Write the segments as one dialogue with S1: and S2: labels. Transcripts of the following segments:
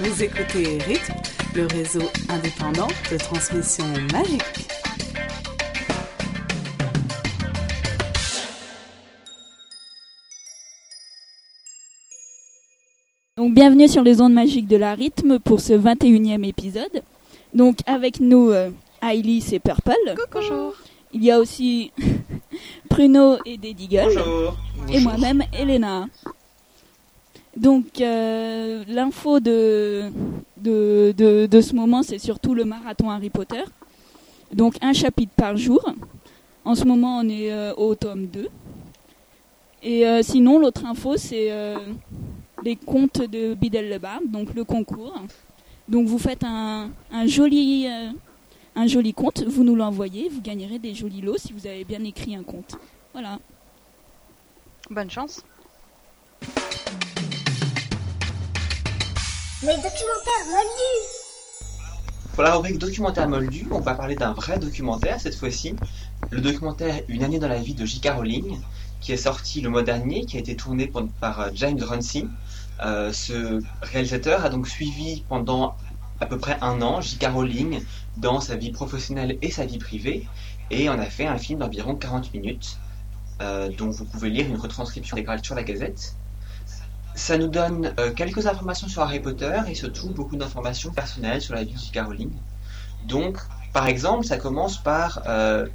S1: Vous écoutez Rythme, le réseau indépendant de transmission magique.
S2: Donc bienvenue sur les ondes magiques de la rythme pour ce 21e épisode. Donc avec nous euh, Ailis et Purple.
S3: Bonjour.
S2: Il y a aussi Pruno et Dedigal.
S4: Bonjour.
S2: Et moi-même Elena. Donc euh, l'info de, ce moment c'est surtout le marathon Harry Potter. Donc un chapitre par jour. En ce moment on est euh, au tome 2. Et euh, sinon l'autre info c'est les contes de Bidel le Barbe, donc le concours. Donc vous faites un, joli un joli conte, vous nous l'envoyez, vous gagnerez des jolis lots si vous avez bien écrit un conte. Voilà.
S3: Bonne chance.
S5: Les documentaires Moldu
S4: la rubrique documentaire moldu, on va parler d'un vrai documentaire cette fois-ci. Le documentaire Une année dans la vie de J.K. Rowling, qui est sorti le mois dernier, qui a été tourné par, euh, James Runcie. Euh, ce réalisateur a donc suivi pendant à peu près un an J.K. Rowling dans sa vie professionnelle et sa vie privée, et on a fait un film d'environ 40 minutes, euh, dont vous pouvez lire une retranscription intégrale sur la Gazette. Ça nous donne euh, quelques informations sur Harry Potter et surtout beaucoup d'informations personnelles sur la vie de J.K. Rowling. Donc, par exemple, ça commence par euh,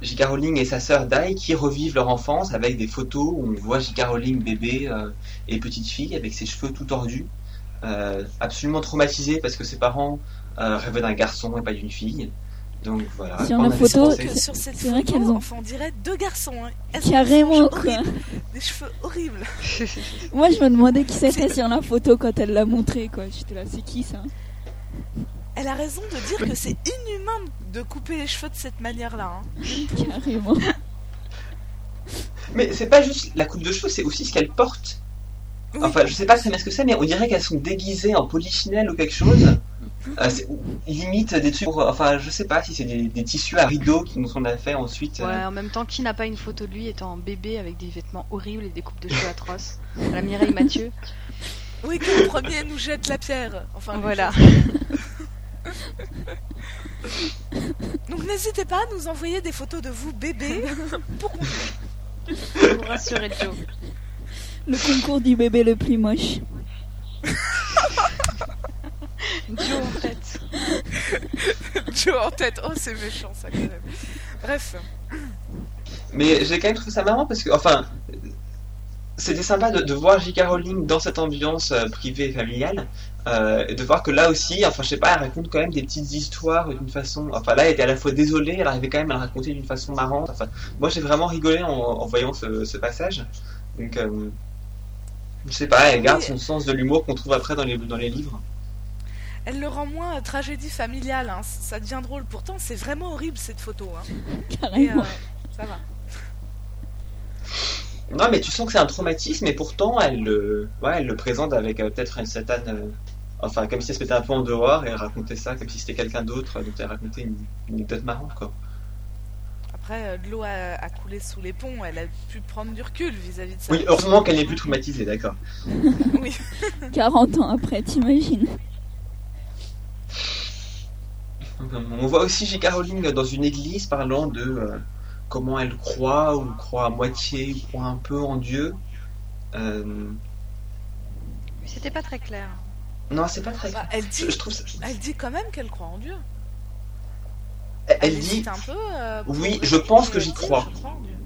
S4: J.K. Rowling et sa sœur Dai qui revivent leur enfance avec des photos où on voit J.K. Rowling bébé euh, et petite fille avec ses cheveux tout tordus, euh, absolument traumatisée parce que ses parents rêvaient d'un garçon et pas d'une fille. Donc voilà.
S2: Sur
S6: que sur cette
S2: c'est vrai
S6: photo,
S2: qu'elles ont-
S6: enfin, on dirait deux garçons. Hein. Elles
S2: Carrément
S6: des cheveux
S2: quoi.
S6: horribles, Des cheveux horribles.
S2: Moi je me demandais qui c'était sur la photo quand elle l'a montré quoi. J'étais là, c'est qui ça?
S6: Elle a raison de dire que c'est inhumain de couper les cheveux de cette manière-là. hein.
S2: Carrément.
S4: Mais c'est pas juste la coupe de cheveux, c'est aussi ce qu'elles portent.
S6: Oui.
S4: Enfin, je sais pas très bien ce que c'est, mais on dirait qu'elles sont déguisées en polichinelle ou quelque chose. Euh, c'est- limite des trucs pour, enfin, je sais pas si c'est des, des tissus à rideaux qui nous sont fait ensuite. euh,
S3: Ouais, en même temps, qui n'a pas une photo de lui étant bébé avec des vêtements horribles et des coupes de cheveux atroces? La Mireille Mathieu.
S6: Oui, que le premier nous jette la pierre. Enfin,
S3: Voilà.
S6: Donc n'hésitez pas à nous envoyer des photos de vous bébé. pour
S3: Pour rassurer Joe.
S2: Le concours du bébé le plus moche.
S3: Joe en tête.
S6: Joe en tête. Oh, c'est méchant ça quand même. Bref.
S4: Mais j'ai quand même trouvé ça marrant parce que, enfin, c'était sympa de, de voir J.K. Rowling dans cette ambiance euh, privée et familiale. euh, et de voir que là aussi, enfin, je sais pas, elle raconte quand même des petites histoires d'une façon. Enfin, là, elle était à la fois désolée, elle arrivait quand même à le raconter d'une façon marrante. Enfin, moi, j'ai vraiment rigolé en, en voyant ce, ce passage. Donc, euh, je sais pas, elle garde
S6: Oui.
S4: son sens de l'humour qu'on trouve après dans les, dans les livres.
S6: Elle le rend moins euh, tragédie familiale. hein. Ça devient drôle. Pourtant, c'est vraiment horrible cette photo. Hein. Et,
S2: Carrément.
S6: euh, ça va.
S4: Non, mais tu sens que c'est un traumatisme, et pourtant, elle le, ouais, elle le présente avec euh, peut-être une certaine. euh, enfin, comme si elle se mettait un peu en dehors et elle racontait ça comme si c'était quelqu'un d'autre, dont elle racontait une, une anecdote marrante, quoi.
S6: Après, de l'eau a, a coulé sous les ponts. Elle a pu prendre du recul vis-à-vis de ça.
S4: Oui, heureusement qu'elle n'est plus traumatisée, d'accord.
S6: Oui.
S2: 40 ans après, t'imagines
S4: On voit aussi J.K. Rowling dans une église parlant de euh, comment elle croit, ou croit à moitié, ou croit un peu en Dieu. Euh,
S3: C'était pas très clair.
S4: Non, c'est pas très
S6: Bah, elle dit,
S4: Je, je trouve ça-
S6: elle dit quand même qu'elle croit en Dieu.
S4: Elle, dit.
S6: hésite un peu. euh,
S4: Oui, je pense que j'y crois.
S6: je crois en Dieu.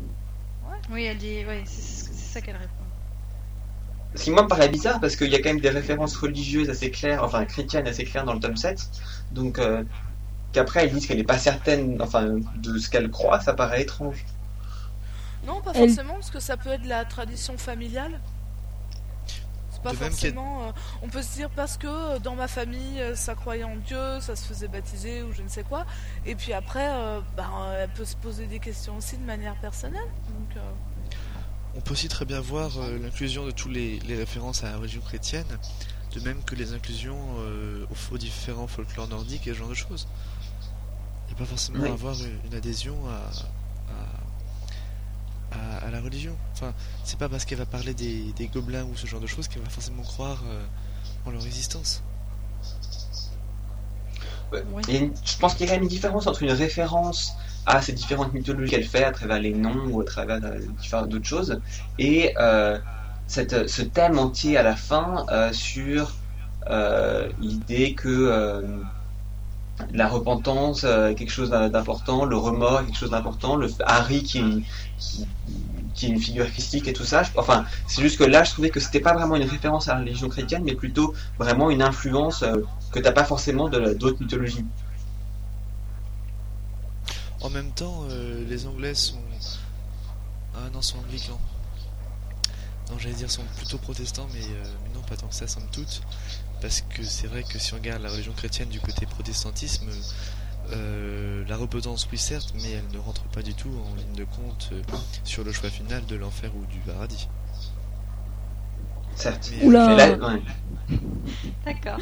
S3: Oui, elle dit. Oui, c'est c'est ça qu'elle répond.
S4: Ce qui moi me paraît bizarre parce qu'il y a quand même des références religieuses assez claires, enfin chrétiennes assez claires dans le tome 7. Donc euh, qu'après elle dise qu'elle n'est pas certaine enfin, de ce qu'elle croit, ça paraît étrange.
S6: Non, pas
S2: Elle-
S6: forcément, parce que ça peut être la tradition familiale. C'est pas
S7: De
S6: forcément. euh, on peut se dire parce que euh, dans ma famille, ça croyait en Dieu, ça se faisait baptiser ou je ne sais quoi. Et puis après, euh, bah, euh, elle peut se poser des questions aussi de manière personnelle. Donc, euh,
S7: On peut aussi très bien voir euh, l'inclusion de tous les, références à la religion chrétienne, de même que les inclusions euh, aux, différents folklores nordiques et ce genre de choses. Il n'y a pas forcément
S4: Oui.
S7: à avoir une, adhésion à, à, à- à la religion. Enfin, c'est pas parce qu'elle va parler des, des gobelins ou ce genre de choses qu'elle va forcément croire euh, en leur existence.
S3: Oui.
S4: je pense qu'il y a quand même une différence entre une référence à ces différentes mythologies qu'elle fait à travers les noms ou à travers euh, d'autres choses et euh, cette, ce thème entier à la fin euh, sur l'idée que la repentance quelque chose d'important, le remords quelque chose d'important, le Harry qui est une, qui, qui est une figure christique et tout ça. Enfin, c'est juste que là, je trouvais que c'était pas vraiment une référence à la religion chrétienne, mais plutôt vraiment une influence que t'as pas forcément de d'autres mythologies.
S7: En même temps, euh, les Anglais sont. Ah non, sont anglicans. Non, j'allais dire sont plutôt protestants, mais, euh, mais non, pas tant que ça, somme toute. Parce que c'est vrai que si on regarde la religion chrétienne du côté protestantisme, euh, la repentance, oui, certes, mais elle ne rentre pas du tout en ligne de compte sur le choix final de l'enfer ou du paradis.
S4: Certes.
S7: Mais,
S2: Oula.
S4: Mais là, ouais.
S3: D'accord.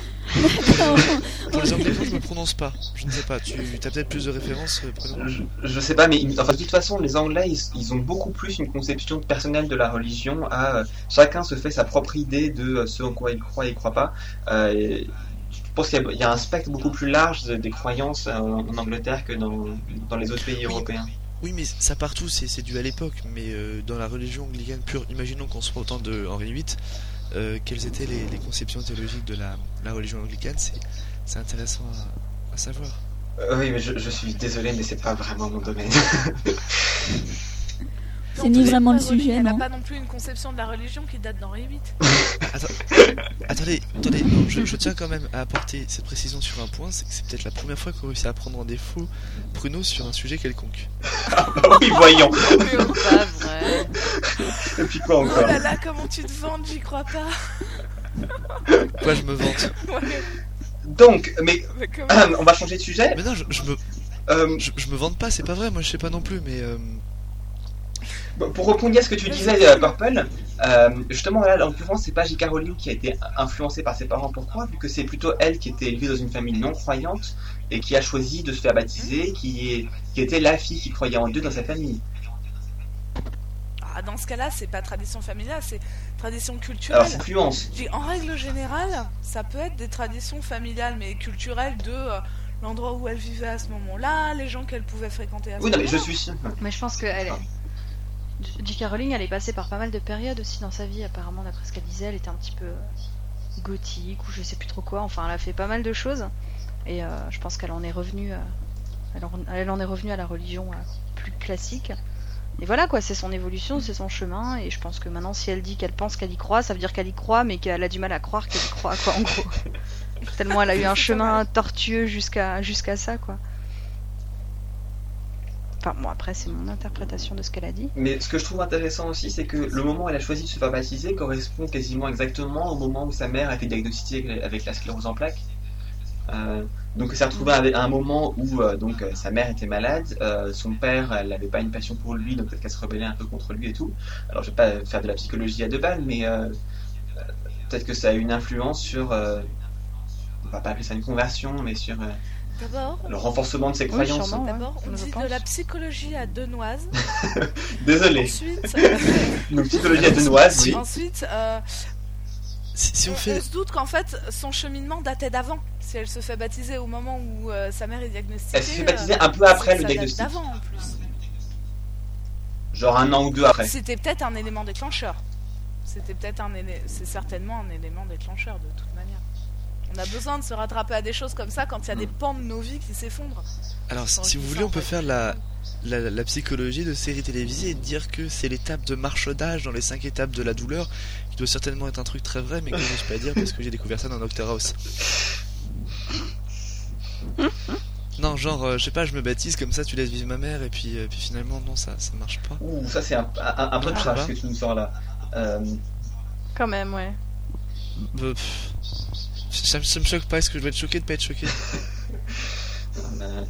S7: Pour les Anglicans, je me prononce pas. Je ne sais pas. Tu as peut-être plus de références, euh,
S4: je, je sais pas, mais enfin, de toute façon, les Anglais, ils, ils ont beaucoup plus une conception personnelle de la religion. À euh, chacun se fait sa propre idée de euh, ce en quoi il croit et il croit pas. Euh, et je pense qu'il y, a- il y a un spectre beaucoup plus large de- des croyances euh, en Angleterre que dans, dans les autres pays européens.
S7: Oui, mais ça partout, c'est dû à l'époque. Mais euh, dans la religion anglicane pure, imaginons qu'on soit au temps de Henri VIII, euh, quelles étaient les, les conceptions théologiques de la, la religion anglicane C'est c'est intéressant à, à savoir.
S4: Euh, oui, mais je, je suis désolé, mais c'est pas vraiment mon domaine.
S2: C'est ni vraiment le sujet,
S6: Elle n'a
S2: non
S6: pas non plus une conception de la religion qui date d'Henri VIII.
S7: Attendez, attendez, non, je, je tiens quand même à apporter cette précision sur un point c'est que c'est peut-être la première fois qu'on réussit à prendre en défaut Bruno sur un sujet quelconque.
S4: oui, voyons.
S3: Pas vrai.
S4: Et puis quoi
S6: Oh
S4: encore
S6: là là, comment tu te vantes, j'y crois pas.
S7: Quoi, je me vante
S6: Ouais,
S4: Donc, mais euh, on va changer de sujet.
S7: Mais non, je, je me,
S4: Euh,
S7: je, je me vante pas, c'est pas vrai, moi je sais pas non plus, mais. euh,
S4: Pour répondre à ce que tu disais, euh, Purple, euh, justement, là, en l'occurrence, c'est pas J.K. Rowling qui a été influencée par ses parents. Pourquoi? Vu que c'est plutôt elle qui était élevée dans une famille non croyante et qui a choisi de se faire baptiser, qui, est, qui était la fille qui croyait en Dieu dans sa famille.
S6: Ah, dans ce cas-là, c'est pas tradition familiale, c'est tradition culturelle.
S4: Alors, influence.
S6: En règle générale, ça peut être des traditions familiales, mais culturelles de euh, l'endroit où elle vivait à ce moment-là, les gens qu'elle pouvait fréquenter à ce
S4: Oui, non, mais
S6: moment-là.
S4: je suis sûr.
S3: Mais je pense que elle est... J.K. Rowling, elle est passée par pas mal de périodes aussi dans sa vie. Apparemment, d'après ce qu'elle disait, elle était un petit peu euh, gothique ou je sais plus trop quoi. Enfin, elle a fait pas mal de choses. Et euh, je pense qu'elle en est revenue. euh, elle, en, elle en est revenue à la religion euh, plus classique. Et voilà quoi, c'est son évolution, c'est son chemin. Et je pense que maintenant, si elle dit qu'elle pense qu'elle y croit, ça veut dire qu'elle y croit, mais qu'elle a du mal à croire qu'elle y croit, quoi, en gros. Tellement elle a eu un chemin tortueux jusqu'à jusqu'à ça, quoi. Enfin, bon, après, c'est mon interprétation de ce qu'elle a dit.
S4: Mais ce que je trouve intéressant aussi, c'est que le moment où elle a choisi de se faire baptiser correspond quasiment exactement au moment où sa mère a été diagnostiquée avec la sclérose en plaques. Euh, donc elle s'est retrouvée à un moment où euh, donc euh, sa mère était malade, son père elle n'avait pas une passion pour lui, donc peut-être qu'elle se rebellait un peu contre lui et tout. Alors je vais pas faire de la psychologie à deux balles, mais peut-être que ça a eu une influence sur, on va pas appeler ça une conversion, mais sur le renforcement de ses
S3: Oui,
S4: croyances.
S6: d'abord, on dit
S3: pense.
S6: de la psychologie à Denoise.
S4: Désolé.
S6: Ensuite,
S4: Donc psychologie à Denoise, oui.
S6: ensuite euh,
S7: si, si on
S6: on,
S7: fait.
S6: on se doute qu'en fait, son cheminement datait d'avant. Si elle se fait baptiser au moment où euh, sa mère est diagnostiquée.
S4: Elle s'est fait baptiser
S6: euh,
S4: un peu après le
S6: date
S4: diagnostic.
S6: d'avant en plus.
S4: Genre un an ou deux après.
S6: C'était peut-être un élément déclencheur. C'était peut-être un élé- c'est certainement un élément déclencheur de toute manière. On a besoin de se rattraper à des choses comme ça quand il y a des pans de nos vies qui s'effondrent.
S7: Alors, si vous voulez, on peut faire la, la, la psychologie de séries télévisées et dire que c'est l'étape de marchaudage dans les cinq étapes de la douleur, qui doit certainement être un truc très vrai, mais que je n'ose pas dire parce que j'ai découvert ça dans Doctor House. Non, genre, euh, je sais pas, je me baptise comme ça, tu laisses vivre ma mère, et puis, euh, puis finalement, non, ça, ça marche pas.
S4: Ouh, ça c'est un, un, un peu de
S7: Ah,
S4: trash
S7: bah.
S4: que tu nous sors là. Euh,
S3: Quand même, ouais.
S7: Pff, ça, me- ça me choque pas, est-ce que je vais être choqué de pas être choqué
S4: euh,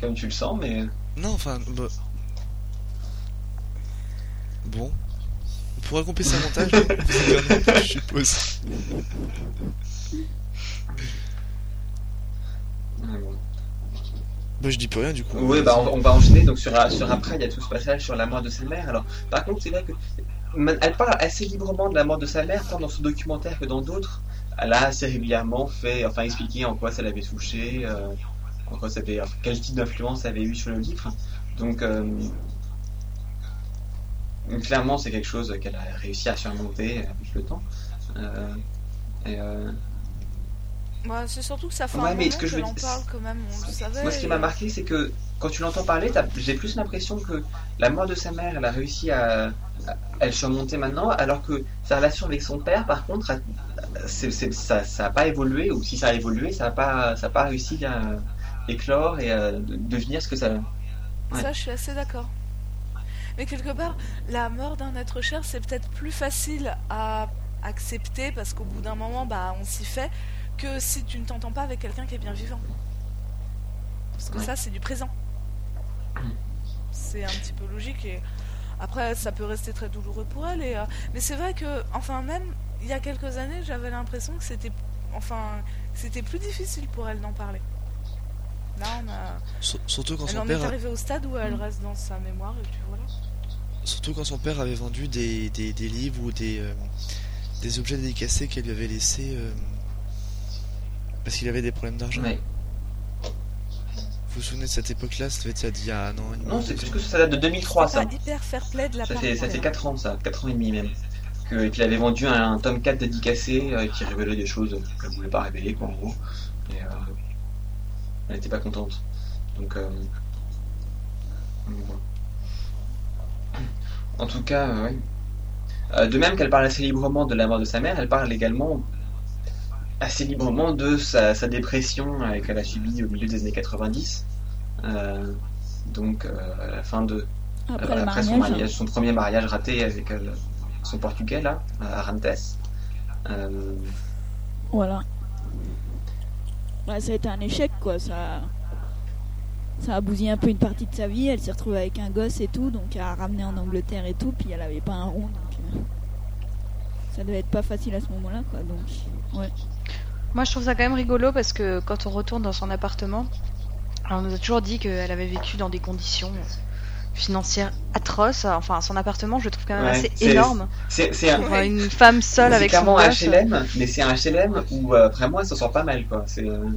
S4: comme tu le sens, mais
S7: Non, enfin, bah... Bon. On pourra couper ça montage, je suppose. Bah, je dis plus rien du coup.
S4: Oui, bah, on, va- on va enchaîner. Donc, sur, sur après, il y a tout ce passage sur la mort de sa mère. Alors, par contre, c'est vrai que elle parle assez librement de la mort de sa mère, tant dans ce documentaire que dans d'autres. Elle a assez régulièrement fait, enfin expliqué en quoi ça l'avait touché, euh, en quoi ça avait, quel type d'influence ça avait eu sur le livre. Donc euh, clairement c'est quelque chose qu'elle a réussi à surmonter avec le temps. Euh, et,
S6: Ouais, c'est surtout que ça fait
S4: Ouais,
S6: un
S4: mais
S6: moment
S4: ce que je
S6: en parle quand même, on le savait.
S4: Moi, ce qui m'a marqué, c'est que quand tu l'entends parler, j'ai plus l'impression que la mort de sa mère, elle a réussi à, à- à le surmonter maintenant, alors que sa relation avec son père, par contre, a- ça n'a pas évolué, ou si ça a évolué, ça n'a pas, ça a pas réussi à éclore et à de- devenir ce que ça. Ouais.
S6: Ça, je suis assez d'accord. Mais quelque part, la mort d'un être cher, c'est peut-être plus facile à accepter parce qu'au bout d'un moment, bah, on s'y fait que si tu ne t'entends pas avec quelqu'un qui est bien vivant. Parce que
S4: Ouais.
S6: ça, c'est du présent. C'est un petit peu logique et après, ça peut rester très douloureux pour elle. Et, euh, Mais c'est vrai que, enfin, même il y a quelques années, j'avais l'impression que c'était, enfin, c'était plus difficile pour elle d'en parler. Là, on a.
S7: Surtout quand
S6: Elle
S7: son
S6: en
S7: père,
S6: est arrivée au stade où elle reste dans sa mémoire et puis voilà.
S7: surtout quand son père avait vendu des, des, des livres ou des, euh, des objets dédicacés qu'elle lui avait laissés euh, parce qu'il avait des problèmes d'argent.
S4: Ouais.
S7: Vous vous souvenez de cette époque-là Ça devait être il y a dit, non,
S4: c'est plus que ça date de 2003, ça.
S6: Pas hyper fair play de la
S4: Ça
S6: part
S4: fait, ça
S6: sa
S4: fait
S6: mère.
S4: 4 ans, ça, 4 ans et demi même. Qu'il avait vendu un, un tome 4 dédicacé euh, qui révélait des choses qu'elle voulait pas révéler, quoi, en gros. Et euh, elle n'était pas contente. Donc, euh, voilà. En tout cas, euh. Euh, de même qu'elle parle assez librement de la mort de sa mère, elle parle également assez librement de sa, sa dépression euh, qu'elle a subie au milieu des années 90. Euh, donc, euh, à la fin de,
S2: Après
S4: son,
S2: mariage.
S4: mariage, son premier mariage raté avec son portugais là, à Rantes. Euh,
S2: Voilà. Ça a été un échec, quoi. Ça, ça a bousillé un peu une partie de sa vie. Elle s'est retrouvée avec un gosse et tout, donc elle a ramené en Angleterre et tout, puis elle avait pas un rond, donc euh, ça devait être pas facile à ce moment-là, quoi. Donc, ouais.
S3: Moi, je trouve ça quand même rigolo parce que quand on retourne dans son appartement, alors, on nous a toujours dit qu'elle avait vécu dans des conditions financières atroces. Enfin, son appartement, je le trouve quand même
S4: Ouais,
S3: assez énorme.
S4: c'est un,
S3: une femme seule avec son
S4: clairement un. HLM, mais c'est un HLM où euh, vraiment elle s'en sort pas mal quoi. C'est euh,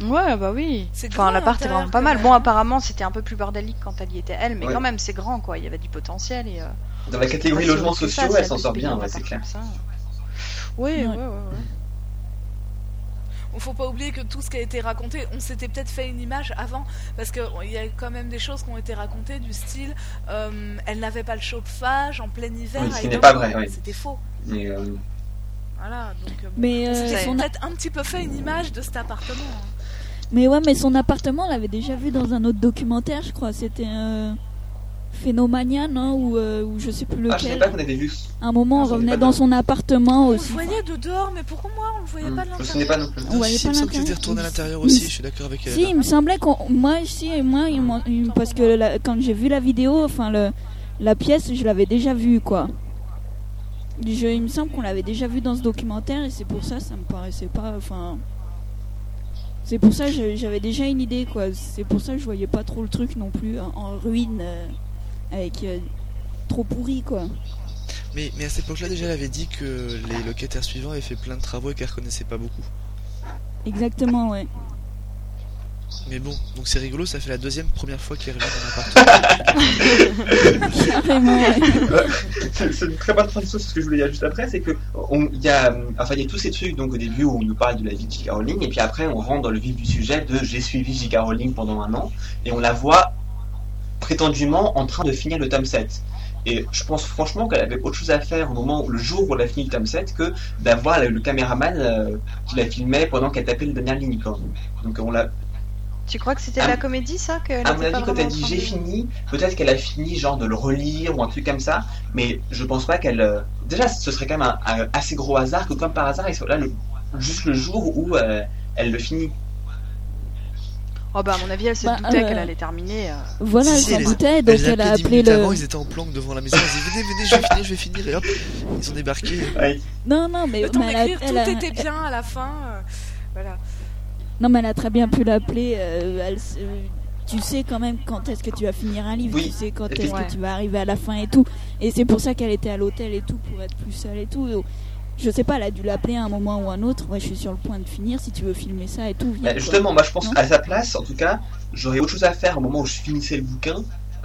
S3: Ouais, bah oui. Enfin, l'appart est vraiment pas mal.
S6: même,
S3: Bon, apparemment, c'était un peu plus bordélique quand elle y était elle, mais
S4: Ouais.
S3: quand même, c'est grand, quoi. Il y avait du potentiel et. euh,
S4: dans la catégorie logements sociaux, elle s'en
S3: se
S4: sort bien, ouais, c'est clair.
S3: Oui,
S2: Ouais.
S3: ouais, ouais, ouais.
S6: Il faut pas oublier que tout ce qui a été raconté, on s'était peut-être fait une image avant, parce qu'il y a quand même des choses qui ont été racontées du style euh, elle n'avait pas le chauffage en plein hiver.
S4: Oui, ce
S6: à
S4: qui n'est
S6: Édimbourg.
S4: pas vrai, oui.
S6: C'était faux.
S4: Mais, euh,
S6: Voilà, donc euh, bon.
S2: Mais,
S6: on
S2: euh, a-
S6: peut-être un petit peu fait une image de cet appartement. hein.
S2: mais ouais, mais son appartement, on l'avait déjà vu dans un autre documentaire, je crois. C'était euh, Phénomania, non ou, euh, ou je sais plus
S4: Ah, je sais
S2: lequel.
S4: pas qu'on avait vu.
S2: Un moment,
S4: Ah,
S2: on
S4: je savais
S2: revenait
S4: pas
S2: dans
S4: de-
S2: son appartement
S6: On le
S2: aussi.
S6: voyait de dehors, mais pourquoi moi on le voyait
S4: Hmm,
S6: pas de
S4: Je me souvenais
S6: l'intérieur
S4: pas non plus.
S2: On voyait
S7: si,
S2: pas
S7: il me semble était
S2: l'intérieur.
S7: retourné à l'intérieur aussi, je suis d'accord avec elle.
S2: Si, il me semblait qu'on. Moi, si, moi, il parce que la- quand j'ai vu la vidéo, enfin, le, la pièce, je l'avais déjà vue, quoi. Je, il me semble qu'on l'avait déjà vu dans ce documentaire et c'est pour ça, ça me paraissait pas. Enfin. C'est pour ça, je- j'avais déjà une idée, quoi. C'est pour ça que je voyais pas trop le truc non plus en, en ruine, euh, avec. euh, trop pourri, quoi.
S7: Mais, mais à cette époque-là, déjà, elle avait dit que les locataires suivants avaient fait plein de travaux et qu'elle reconnaissait pas beaucoup.
S2: Exactement, ouais.
S7: Mais bon, donc c'est rigolo, ça fait la deuxième première fois qu'il revient dans l'appartement.
S2: Carrément, ouais.
S4: c'est c'est une très bonne transition sur ce que je voulais dire juste après, c'est que on- il y a, enfin, il y a tous ces trucs donc au début où on nous parle de la vie de J.K. Rowling et puis après on rentre dans le vif du sujet de j'ai suivi J.K. Rowling pendant un an et on la voit prétendument en train de finir le tome 7. Et je pense franchement qu'elle avait autre chose à faire au moment, le jour où elle a fini le tome 7 que d'avoir le, caméraman euh, qui la filmait pendant qu'elle tapait le dernier ligne. Donc on l'a,
S3: Tu crois que c'était
S4: Ah,
S3: la comédie, ça que
S4: à mon avis, quand elle dit j'ai fini, peut-être qu'elle a fini genre de le relire ou un truc comme ça, mais je pense pas qu'elle. euh, Déjà, ce serait quand même un, un assez gros hasard que, comme par hasard, il soit là le... juste le jour où euh, elle le finit.
S3: Oh bah à mon avis, elle se
S2: Bah,
S3: doutait
S2: euh,
S3: qu'elle allait terminer. euh.
S2: Voilà,
S7: Si,
S2: elle
S7: si,
S2: s'en doutait, donc elle a
S7: appelé
S2: le.
S7: avant, ils étaient en planque devant la maison, ils disaient venez, venez, je vais finir, je vais finir, et hop, ils ont débarqué.
S4: Ouais.
S2: Non, non, mais,
S6: temps
S2: mais elle a- elle
S6: tout
S2: a-
S6: était bien à la fin. euh, voilà.
S2: Non, mais elle a très bien pu l'appeler. elle tu sais quand même quand est-ce que tu vas finir un livre,
S4: Oui.
S2: tu sais quand est-ce que tu vas arriver à la fin et tout. Et c'est pour ça qu'elle était à l'hôtel et tout, pour être plus seule et tout. Je sais pas, elle a dû l'appeler à un moment ou un autre. Ouais, je suis sur le point de finir. Si tu veux filmer ça et tout. viens,
S4: Bah,
S2: quoi.
S4: justement, moi je pense
S2: Non
S4: à sa place, en tout cas, j'aurais autre chose à faire au moment où je finissais le bouquin.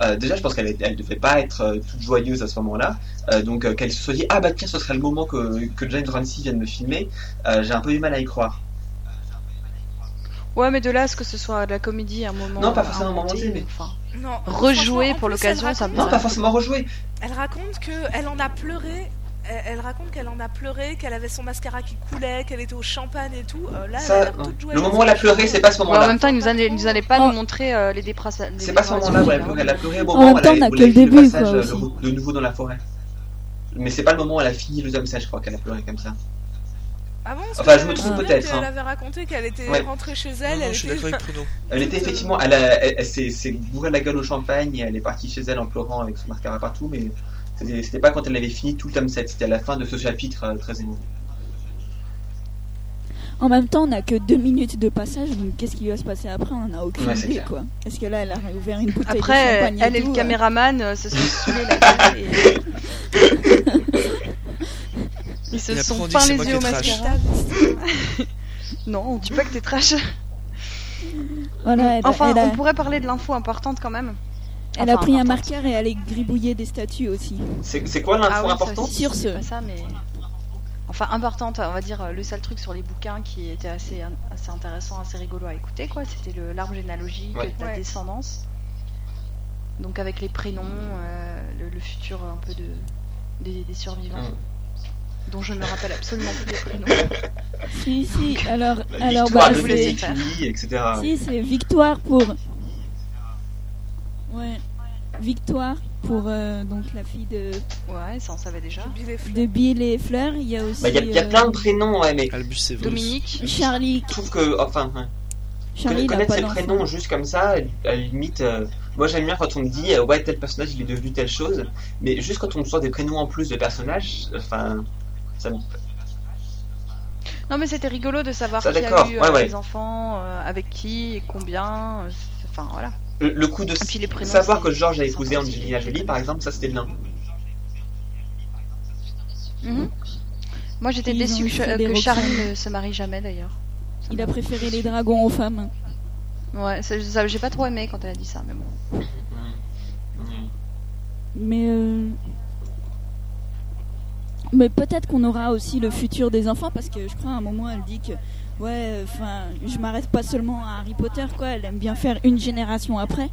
S4: Euh, déjà, je pense qu'elle ne devait pas être euh, toute joyeuse à ce moment-là. Euh, donc, euh, qu'elle se soit dit Ah bah tiens, ce serait le moment que, que James Ramsey vienne me filmer. Euh, J'ai un peu du mal à y croire.
S3: Ouais, mais de là à ce que ce soit de la comédie à un moment.
S4: Non, pas forcément un moment
S3: inventé,
S4: T, mais-
S3: enfin,
S6: Non,
S3: Rejouer pour l'occasion, ça me
S4: Non, pas forcément rejouer.
S6: Elle raconte que elle en a pleuré. Elle, elle raconte qu'elle en a pleuré, qu'elle avait son mascara qui coulait, qu'elle était au champagne et tout. Euh, là, elle a
S4: Ça,
S6: toute
S4: le moment où elle a pleuré, c'est pas ce
S3: ouais, en
S4: moment-là.
S3: même temps, ils nous allait, nous allait pas
S2: Oh.
S3: nous montrer euh, les dépressions.
S4: C'est pas ce moment-là où elle a pleuré. Elle a pleuré au
S2: En
S4: moment
S2: même
S4: où elle
S2: temps,
S4: a-
S2: on a
S4: où
S2: que
S4: elle a
S2: le
S4: fait
S2: début,
S4: passage
S2: quoi, aussi.
S4: de nouveau dans la forêt. Mais c'est pas le moment où elle a fini le Zamsel, je crois qu'elle a pleuré comme ça.
S6: Ah bon
S4: Enfin, je me trompe peut-être, hein.
S6: avait raconté qu'elle était
S4: Ouais.
S6: rentrée chez elle.
S7: non,
S6: elle
S7: je suis
S6: était-
S7: d'accord avec Bruno.
S4: Elle était effectivement, elle, a- elle, elle s'est s'est bourré la gueule au champagne et elle est partie chez elle en pleurant avec son mascara partout, mais c'était pas quand elle avait fini tout le tome 7, c'était à la fin de ce chapitre euh, très émouvant.
S2: En même temps, on n'a que deux minutes de passage, donc qu'est-ce qui va se passer après? On n'en a aucune
S4: Ouais,
S2: idée,
S4: clair.
S2: quoi. Est-ce que là, elle a ouvert une bouteille de
S3: Après,
S2: champagne
S3: elle et
S2: tout,
S3: le
S2: euh,
S3: caméraman euh, se sont saoulés la gueule et... Ils se
S7: Et
S3: sont
S7: on dit
S3: peint
S7: que c'est
S3: les yeux au mascara. non, on dit pas que t'es trash.
S2: Voilà, elle,
S3: Enfin,
S2: elle a,
S3: on pourrait parler de l'info importante quand même.
S2: Elle a
S3: enfin,
S2: pris un marqueur et elle est gribouillée des statues aussi.
S4: C'est quoi l'info
S3: Ah ça
S4: importante
S3: aussi,
S2: Sur ce.
S3: pas ça, mais... Enfin, importante, on va dire, euh, le seul truc sur les bouquins qui était assez, assez intéressant, assez rigolo à écouter, quoi, c'était le- l'arbre généalogique
S4: Ouais.
S3: de la
S6: Ouais.
S3: descendance. Donc avec les prénoms, euh, le, le futur un peu de, des, des survivants,
S4: Mm.
S3: dont je ne me rappelle absolument plus des prénoms.
S2: Si, si, alors,
S4: La
S2: alors
S4: Victoire
S2: bah,
S4: de
S3: vous faire.
S4: Médiculi, etc.
S2: Si, c'est victoire pour. Ouais. Victoire pour euh, donc la fille de,
S3: Ouais, ça on savait déjà.
S6: Bill et Fleur.
S2: de Bill et Fleur. Il y a aussi.
S4: Bah, Il y a, il y a
S2: euh,
S4: plein de prénoms, ouais, mais.
S3: Dominique,
S2: Charlie.
S4: je trouve que, enfin.
S2: Charlie
S4: connaître ses prénoms juste comme ça, à la limite, euh, moi j'aime bien quand on me dit, euh, ouais, tel personnage il est devenu telle chose, mais juste quand on me sort des prénoms en plus de personnages, enfin, ça me.
S3: Non mais c'était rigolo de savoir
S4: Ça,
S3: qui a eu euh,
S4: ouais, ouais.
S3: les enfants, euh, avec qui et combien. euh, Enfin voilà.
S4: Le, le coup de
S3: prénoms,
S4: savoir que George a épousé. Angelina Jolie, par exemple, ça c'était bien.
S3: Mhm. Moi j'étais déçue que, Charlie ne se marie jamais d'ailleurs.
S2: Il a préféré les dragons aux femmes.
S3: Ouais, ça- ça- j'ai pas trop aimé quand elle a dit ça, mais bon.
S2: Mais euh, mais peut-être qu'on aura aussi le futur des enfants parce que je crois à un moment elle dit que ouais enfin je m'arrête pas seulement à Harry Potter quoi elle aime bien faire une génération après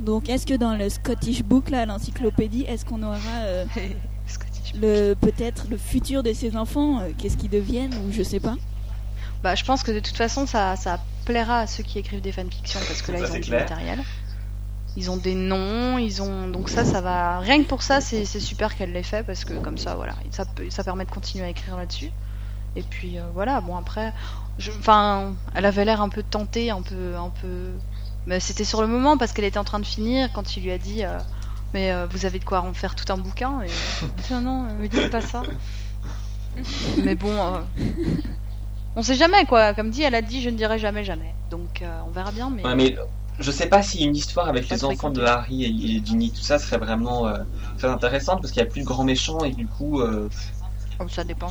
S2: donc est-ce que dans le Scottish Book là l'encyclopédie est-ce qu'on aura euh,
S3: Scottish.
S2: le peut-être le futur de ces enfants euh, qu'est-ce qu'ils deviennent ou je sais pas
S3: Bah, je pense que de toute façon, ça, ça plaira à ceux qui écrivent des fanfictions parce que là,
S4: Ça,
S3: ils ont du
S4: clair.
S3: matériel. Ils ont des noms, ils ont donc ça, ça va. Rien que pour ça, c'est super qu'elle l'ait fait parce que comme ça, voilà, ça, peut- ça permet de continuer à écrire là-dessus. Et puis euh, voilà, bon après, je- enfin, elle avait l'air un peu tentée, un peu, un peu. Mais c'était sur le moment parce qu'elle était en train de finir quand il lui a dit. euh, mais euh, vous avez de quoi en faire tout un bouquin et non non, me dites pas ça. Mais bon, euh, on sait jamais quoi. Comme dit, elle a dit je ne dirai jamais jamais. Donc euh, on verra bien. Mais,
S4: Ouais, mais je sais pas si une histoire avec les enfants de. Harry et, et Ginny, tout ça serait vraiment euh, très intéressante parce qu'il n'y a plus de grands méchants et du coup. euh,
S3: Oh, ça dépend.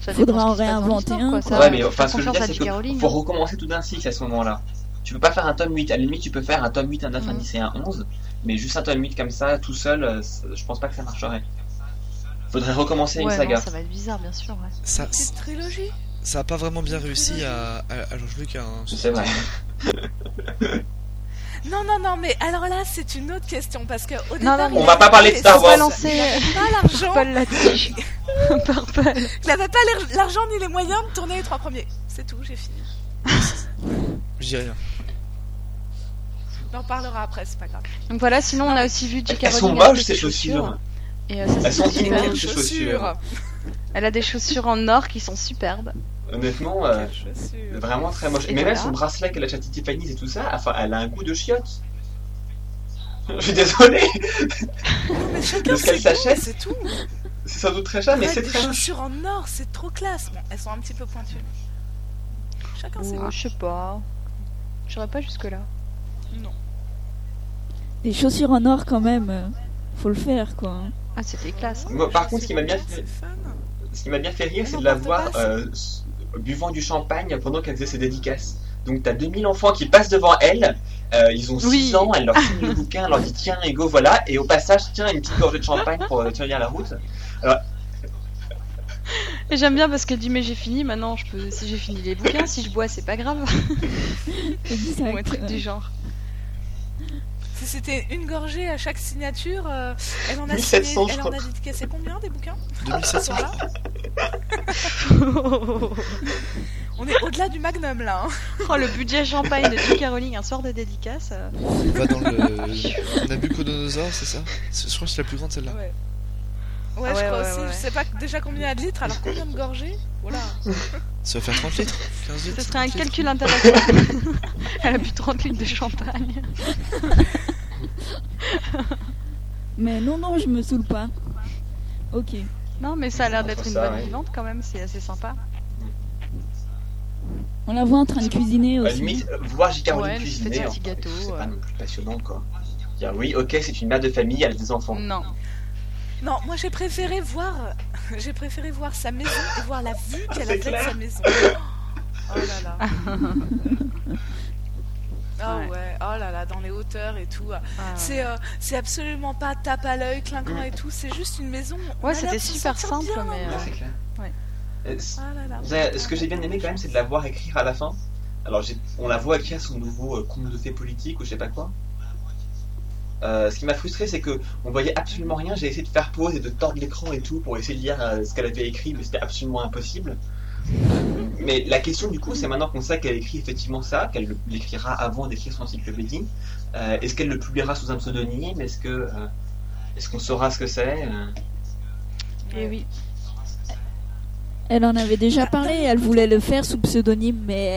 S3: Ça
S2: Faudra
S3: dépend
S2: en réinventer un,
S3: quoi. Ça,
S4: ouais, mais enfin, ce que je veux dire, c'est qu'il faut
S3: hein.
S4: recommencer tout d'un cycle à ce moment-là. Tu peux pas faire un tome 8. À la limite, tu peux faire un tome 8, un 9, un
S3: Mhm.
S4: 10 et un 11. Mais juste un tome 8 comme ça, tout seul, euh, je pense pas que ça marcherait. Faudrait recommencer une saga.
S3: non, ça va être bizarre, bien sûr. ouais.
S7: Ça,
S6: Petite trilogie.
S7: Ça a pas vraiment bien réussi à, à, à Lucas. hein.
S4: C'est vrai.
S6: Non, non, non, mais alors là, c'est une autre question parce que au
S3: Non,
S6: départ,
S3: non,
S4: On va pas parler de Star
S3: Faut pas
S4: Wars.
S3: lancer
S6: pas l'argent. Il pas l'air- l'argent ni les moyens de tourner les trois premiers. C'est tout, j'ai fini.
S7: Je dis rien.
S6: On en parlera après, c'est pas grave.
S3: Donc voilà, sinon on a aussi vu J.K.
S4: Elles sont moches ces chaussures.
S3: Et euh, ça,
S4: Elles
S3: c'est
S4: sont immondes ces chaussures.
S3: Elle a des chaussures en or qui sont superbes.
S4: Honnêtement, euh,
S6: chaussure.
S4: vraiment très moche.
S3: Et
S4: Mais même son bracelet qu'elle a chez Tiffany et tout ça, enfin, elle a un goût de chiotte. Je suis désolé,
S6: mais chacun
S4: ce qu'elle s'achète.
S6: C'est tout.
S4: c'est sans doute très cher, mais c'est
S6: des
S4: très moche.
S6: chaussures en or, c'est trop classe. Bon, elles sont un petit peu pointues. Chacun ses goûts.
S3: je sais pas. J'irai pas jusque-là.
S6: Non.
S2: des chaussures en or quand même euh, faut le faire quoi
S3: Ah, c'était classe. hein.
S4: Moi, par contre, ce qui m'a bien fait,
S6: c'est fun.
S4: ce qui m'a bien fait rire, c'est de la voir euh, s- buvant du champagne pendant qu'elle faisait ses dédicaces. Donc t'as 2000 enfants qui passent devant elle, euh, ils ont 6
S3: Oui.
S4: ans, elle leur signe le bouquin, elle leur dit tiens, Ego, voilà, et au passage, tiens, une petite gorgée de champagne pour euh, tenir la route.
S3: Et j'aime bien parce qu'elle dit mais j'ai fini, maintenant je peux si j'ai fini les bouquins, si je bois c'est pas grave.
S2: Exact,
S3: Ou un truc du genre.
S6: Si c'était une gorgée à chaque signature, euh, elle en a
S4: 1700,
S6: signé, elle en a dédicacé combien des bouquins
S7: 2700
S6: Voilà. On est au-delà du magnum là. hein.
S3: oh le budget champagne de J.K. Rowling un soir de dédicace. euh.
S7: On va dans le Nabucodonosor, c'est ça? Je crois que c'est la plus grande celle-là.
S6: Ouais. Ouais,
S3: Ah
S6: je crois
S3: ouais,
S6: aussi.
S3: ouais.
S6: Je sais pas déjà combien il y a de litres, alors combien de gorgées? Voilà.
S7: Ça va faire 30 litres 15 litres
S3: Ce serait un
S7: 30 litres.
S3: calcul intéressant. elle a bu 30 litres de champagne.
S2: Mais non, non, je me saoule pas. Ok.
S3: Non mais ça a l'air d'être une
S4: ça,
S3: bonne
S4: ouais.
S3: vivante quand même, c'est assez sympa.
S2: On la voit en train de cuisiner
S4: À la
S2: aussi.
S4: limite, euh, voir. Rowling
S3: Ouais,
S4: cuisiner, en fait, c'est
S3: euh.
S4: pas non plus passionnant, quoi. Dire, oui, ok, c'est une mère de famille, elle a des enfants.
S3: Non.
S6: Non, moi j'ai préféré voir, j'ai préféré voir sa maison et voir la vue qu'elle
S4: C'est
S6: avait de sa maison. Oh là là. Ah
S3: Ouais.
S6: ouais. oh là là, dans les hauteurs et tout.
S3: Ah,
S6: C'est euh, c'est absolument pas tape à l'œil, clinquant et tout. C'est juste une maison.
S3: Ouais, c'était super simple,
S6: bien.
S3: mais, euh,
S4: clair.
S3: ouais.
S4: Euh,
S6: Ah là là.
S4: Ce que j'ai bien aimé quand même, c'est de la voir écrire à la fin. Alors, on la voit écrire son nouveau euh, conte de fées politique ou je sais pas quoi. Euh, ce qui m'a frustré, c'est que on voyait absolument rien. J'ai essayé de faire pause et de tordre l'écran et tout pour essayer de lire euh, ce qu'elle avait écrit, mais c'était absolument impossible. Mais la question du coup, c'est maintenant qu'on sait qu'elle écrit effectivement ça, qu'elle le- l'écrira avant d'écrire son encyclopédie. euh, est-ce qu'elle le publiera sous un pseudonyme? Est-ce que euh, est-ce qu'on saura ce que c'est euh?
S3: Et oui.
S2: Elle en avait déjà parlé, elle voulait le faire sous pseudonyme, mais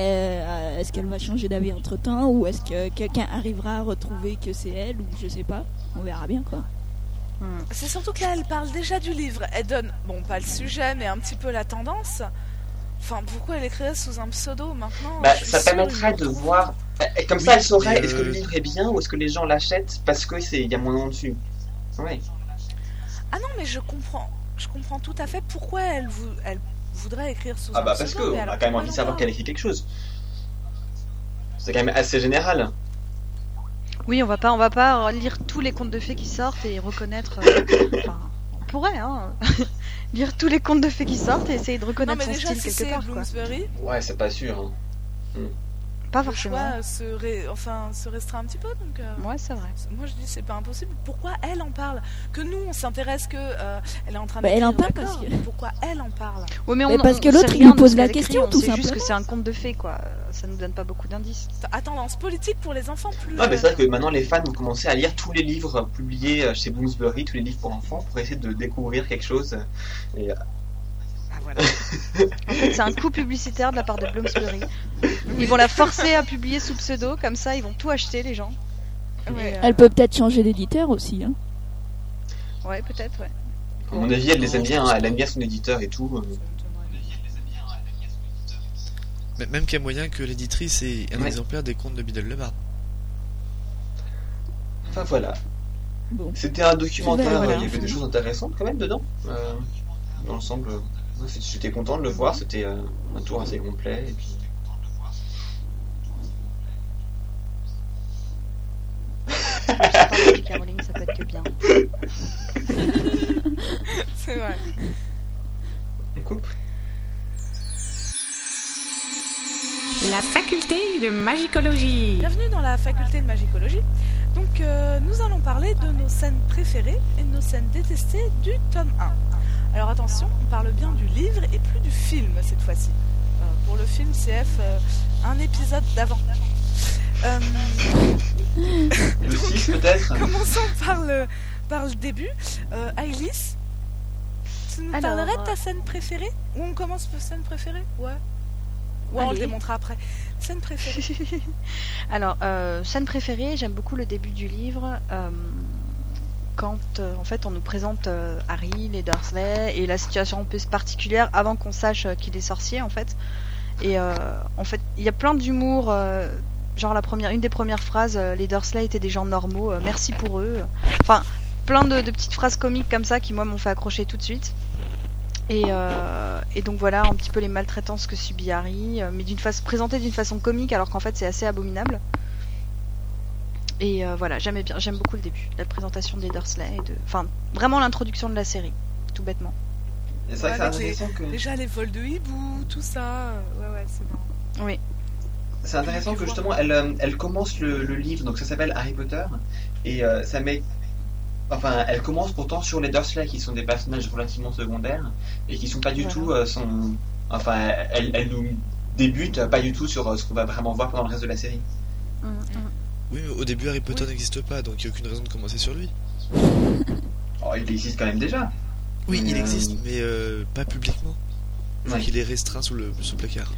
S2: euh, est-ce qu'elle va changer d'avis entre temps ou est-ce que quelqu'un arrivera à retrouver que c'est elle ou je sais pas On verra bien quoi.
S3: Hmm.
S6: C'est surtout que là, elle parle déjà du livre. Elle donne, bon, pas le sujet, mais un petit peu la tendance. Enfin, pourquoi elle écrirait sous un pseudo maintenant
S4: Bah, ça permettrait de voir. Et Comme
S7: Oui,
S4: ça, elle saurait
S7: mais,
S4: est-ce que le
S7: euh,
S4: livre est bien ou est-ce que les gens l'achètent parce que c'est il y a mon nom dessus. Ouais.
S6: Ah non, mais je comprends, je comprends tout à fait pourquoi elle, vou- elle voudrait écrire sous
S4: Ah
S6: un
S4: bah parce
S6: pseudo.
S4: que
S6: mais
S4: on a
S6: alors
S4: quand même envie de savoir qu'elle écrit quelque chose. C'est quand même assez général.
S3: Oui, on va pas, on va pas lire tous les contes de fées qui sortent et reconnaître. euh, Enfin, on pourrait, hein, lire tous les contes de fées qui sortent et essayer de
S6: Non,
S3: reconnaître
S6: mais
S3: son
S6: déjà,
S3: style
S6: si
S3: quelque
S6: c'est
S3: part, quoi.
S4: Ouais, c'est pas sûr. hein.
S3: Pas
S6: le
S3: forcément.
S6: choix se, ré- enfin, se restreint un petit peu. Donc, euh,
S3: Ouais, c'est vrai.
S6: moi, je dis c'est pas impossible. Pourquoi elle en parle? Que nous, on s'intéresse que euh, elle est en train de.
S2: Bah, elle en parle parce
S6: d'accord,
S2: que-
S6: mais Pourquoi elle en parle?
S3: Ouais, mais
S2: Mais
S3: on,
S2: parce
S3: on
S2: que l'autre, il
S3: de
S2: pose la question,
S3: on
S2: tout
S3: sait juste que
S2: simplement.
S3: c'est un conte de fées, quoi. Ça nous donne pas beaucoup d'indices.
S6: À tendance politique pour les enfants plus.
S4: Non, mais c'est vrai que maintenant les fans vont commencer à lire tous les livres publiés euh, chez Bloomsbury, tous les livres pour enfants, pour essayer de découvrir quelque chose. Et, euh,
S3: voilà. en fait, c'est un coup publicitaire de la part de Bloomsbury. Ils vont la forcer à publier sous pseudo, comme ça, ils vont tout acheter, les gens.
S6: Ouais.
S3: Et, euh,
S2: Elle peut peut-être changer d'éditeur aussi. Hein.
S3: Ouais, peut-être, ouais.
S4: à mon avis, elle les aime bien, hein, elle aime bien son éditeur et tout. euh.
S7: Mais Même qu'il y a moyen que l'éditrice ait un
S4: Ouais.
S7: exemplaire des contes de Biddle le Bard.
S4: Enfin voilà.
S2: Bon.
S4: C'était un documentaire,
S2: Voilà.
S4: euh, il y avait des choses intéressantes quand même dedans. Euh, dans l'ensemble, euh, j'étais content de le voir, c'était euh, un tour assez complet. Et puis...
S3: Caroline, ça peut être que bien.
S6: C'est vrai.
S4: On coupe
S1: La faculté de magicologie.
S6: Bienvenue dans la faculté de magicologie. Donc, euh, nous allons parler de nos scènes préférées et de nos scènes détestées du tome 1. Alors attention, on parle bien du livre et plus du film cette fois-ci. Euh, pour le film CF, euh, un épisode d'avant. Euh,
S4: Le 6 peut-être
S6: commençons par le, par le début. Euh, Ailis, tu nous
S3: Alors,
S6: parlerais de ta scène préférée? Ou on commence par scène préférée? Ouais. Ouais, on le démontrera après. Scène préférée
S3: Alors, euh, scène préférée, j'aime beaucoup le début du livre. Quand euh, en fait on nous présente euh, Harry, les Dursley et la situation un peu particulière avant qu'on sache euh, qu'il est sorcier en fait. Et en fait, il y a plein d'humour. genre la première, une des premières phrases, les Dursley étaient des gens normaux. merci pour eux. Enfin, plein de, petites phrases comiques comme ça qui moi m'ont fait accrocher tout de suite. Et, et donc voilà un petit peu les maltraitances que subit Harry, mais d'une façon présentée d'une façon comique alors qu'en fait c'est assez abominable. Et euh, voilà, j'aimais bien, j'aime beaucoup le début, la présentation des Dursley, et de, enfin vraiment l'introduction de la série, tout bêtement.
S4: Et que c'est
S6: Avec les-
S4: intéressant que.
S6: Déjà les vols de hibou, tout ça. euh, Ouais, ouais, c'est marrant.
S3: Oui.
S4: C'est intéressant que justement elle, euh, elle commence le, le livre, donc ça s'appelle Harry Potter, et euh, ça met. Enfin, elle commence pourtant sur les Dursley qui sont des personnages relativement secondaires et qui sont pas du tout euh, son. Enfin, elle, elle nous débute pas du tout sur euh, ce qu'on va vraiment voir pendant le reste de la série.
S3: Mm, mm.
S7: Oui, mais au début, Harry Potter
S6: Oui.
S7: n'existe pas, donc il n'y a aucune raison de commencer sur lui.
S4: Oh, il existe quand même déjà.
S7: Oui,
S4: Mais,
S7: il
S4: euh,
S7: existe, mais euh, pas publiquement.
S4: Ouais.
S7: qu'il est restreint sous le, sous le placard.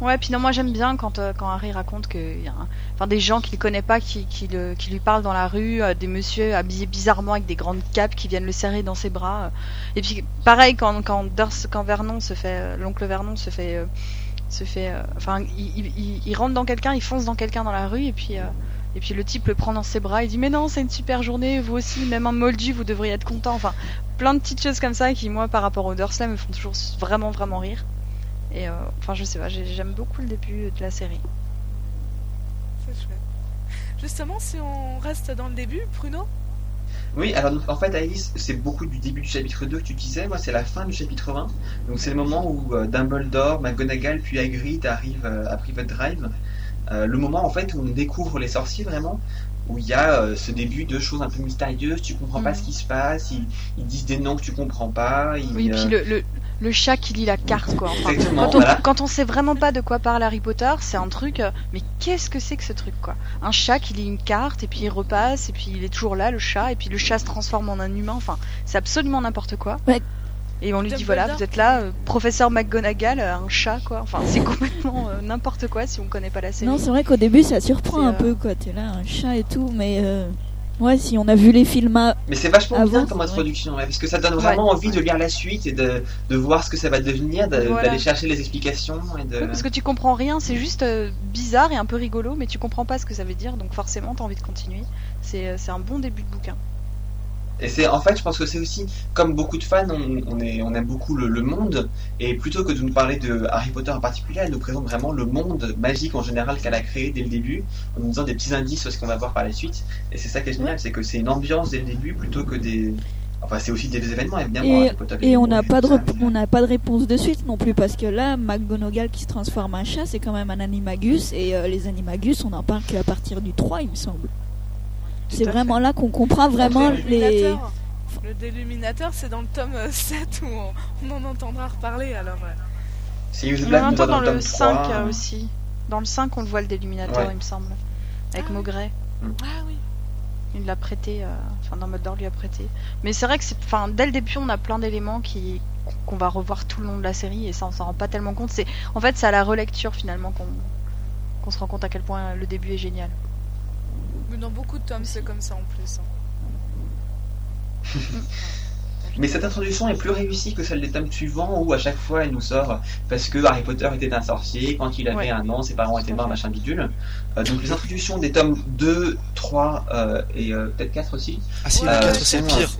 S3: Ouais, puis non, moi j'aime bien quand, euh, quand Harry raconte qu'il y a un- enfin, des gens qu'il connaît pas qui, qui, le- qui lui parlent dans la rue, euh, des messieurs habillés bizarrement avec des grandes capes qui viennent le serrer dans ses bras. euh. Et puis pareil quand, quand, Durs- quand Vernon se fait, euh, l'oncle Vernon se fait, euh, se fait, euh, enfin il, il- il- il rentre dans quelqu'un, il fonce dans quelqu'un dans la rue et puis, euh, et puis le type le prend dans ses bras, il dit mais non c'est une super journée, vous aussi, même un moldu vous devriez être content. Enfin plein de petites choses comme ça qui moi par rapport aux Dursley me font toujours vraiment vraiment rire. Et euh, enfin, je sais pas, j'ai- j'aime beaucoup le début de la série.
S6: C'est chouette. Justement, si on reste dans le début, Bruno?
S4: Oui, alors donc, en fait, Alice, c'est beaucoup du début du chapitre 2 que tu disais. Moi, c'est la fin du chapitre 1. Donc, c'est le moment où euh, Dumbledore, McGonagall puis Hagrid arrivent euh, à Private Drive. Euh, le moment, en fait, où on découvre les sorciers vraiment. Où il y a euh, ce début de choses un peu mystérieuses. Tu comprends pas
S3: Mhm.
S4: ce qui se passe. Ils, ils disent des noms que tu comprends pas. Ils,
S3: Oui,
S4: euh,
S3: puis le, le, le chat qui lit la carte, quoi. Enfin,
S4: Exactement,
S3: quand, on,
S4: voilà.
S3: quand on sait vraiment pas de quoi parle Harry Potter, c'est un truc. euh, mais qu'est-ce que c'est que ce truc, quoi? Un chat qui lit une carte, et puis il repasse, et puis il est toujours là, le chat, et puis le chat se transforme en un humain. Enfin, c'est absolument n'importe quoi.
S2: Ouais.
S3: Et on lui dit voilà, vous êtes là, euh, professeur McGonagall, euh, un chat, quoi. Enfin, c'est complètement euh, n'importe quoi si on connaît pas la série.
S2: Non, c'est vrai qu'au début ça surprend un
S3: euh,
S2: peu quoi. T'es là, un chat et tout, mais euh, ouais, si on a vu les films à-
S4: Mais c'est vachement
S2: Avant,
S4: bien comme introduction, ouais, parce que ça donne vraiment
S3: Ouais.
S4: envie de lire la suite et de, de voir ce que ça va devenir, de-
S3: Voilà.
S4: d'aller chercher les explications et de.
S3: Oui, parce que tu comprends rien, c'est juste euh, bizarre et un peu rigolo, mais tu comprends pas ce que ça veut dire, donc forcément t'as envie de continuer. C'est c'est un bon début de bouquin.
S4: Et c'est en fait, je pense que c'est aussi comme beaucoup de fans, on, on, est, on aime beaucoup le, le monde, et plutôt que de nous parler de Harry Potter en particulier, elle nous présente vraiment le monde magique en général qu'elle a créé dès le début, en nous disant des petits indices sur ce qu'on va voir par la suite. Et c'est ça qui est génial, c'est que c'est une ambiance dès le début plutôt que des. Enfin, c'est aussi des événements évidemment.
S2: et,
S4: Harry Potter,
S2: et on
S4: n'a
S2: pas de rep- on n'a pas de réponse de suite non plus parce que là, McGonagall qui se transforme en chat, c'est quand même un animagus et euh, les animagus, on n'en parle qu'à partir du 3 il me semble. C'est vraiment là qu'on comprend vraiment
S6: Le
S2: les.
S6: Le déluminateur, c'est dans le tome euh, 7 où on, on en entendra reparler alors. ouais.
S4: Sirius
S3: On en entend dans
S4: le
S3: le
S4: tome
S3: 5
S4: 3.
S3: euh, aussi. Dans le 5, on le voit le déluminateur,
S4: Ouais.
S3: il me semble. Avec
S6: Ah.
S3: Maugret.
S6: Ah oui.
S3: Il l'a prêté, euh, enfin Dumbledore lui a prêté. Mais c'est vrai que c'est, enfin, dès le début, on a plein d'éléments qui qu'on va revoir tout le long de la série et ça, on s'en rend pas tellement compte. C'est, en fait, c'est à la relecture finalement qu'on qu'on se rend compte à quel point le début est génial.
S6: Dans beaucoup de tomes, c'est comme ça en plus. hein.
S4: Mais cette introduction est plus réussie que celle des tomes suivants où à chaque fois elle nous sort parce que Harry Potter était un sorcier, quand il avait
S3: Ouais.
S4: un an, ses parents étaient morts, machin bidule. Euh, donc les introductions des tomes 2, 3 euh, et euh, peut-être 4 aussi.
S7: Ah si,
S6: Ouais,
S7: le 4
S6: ouais,
S7: c'est pire.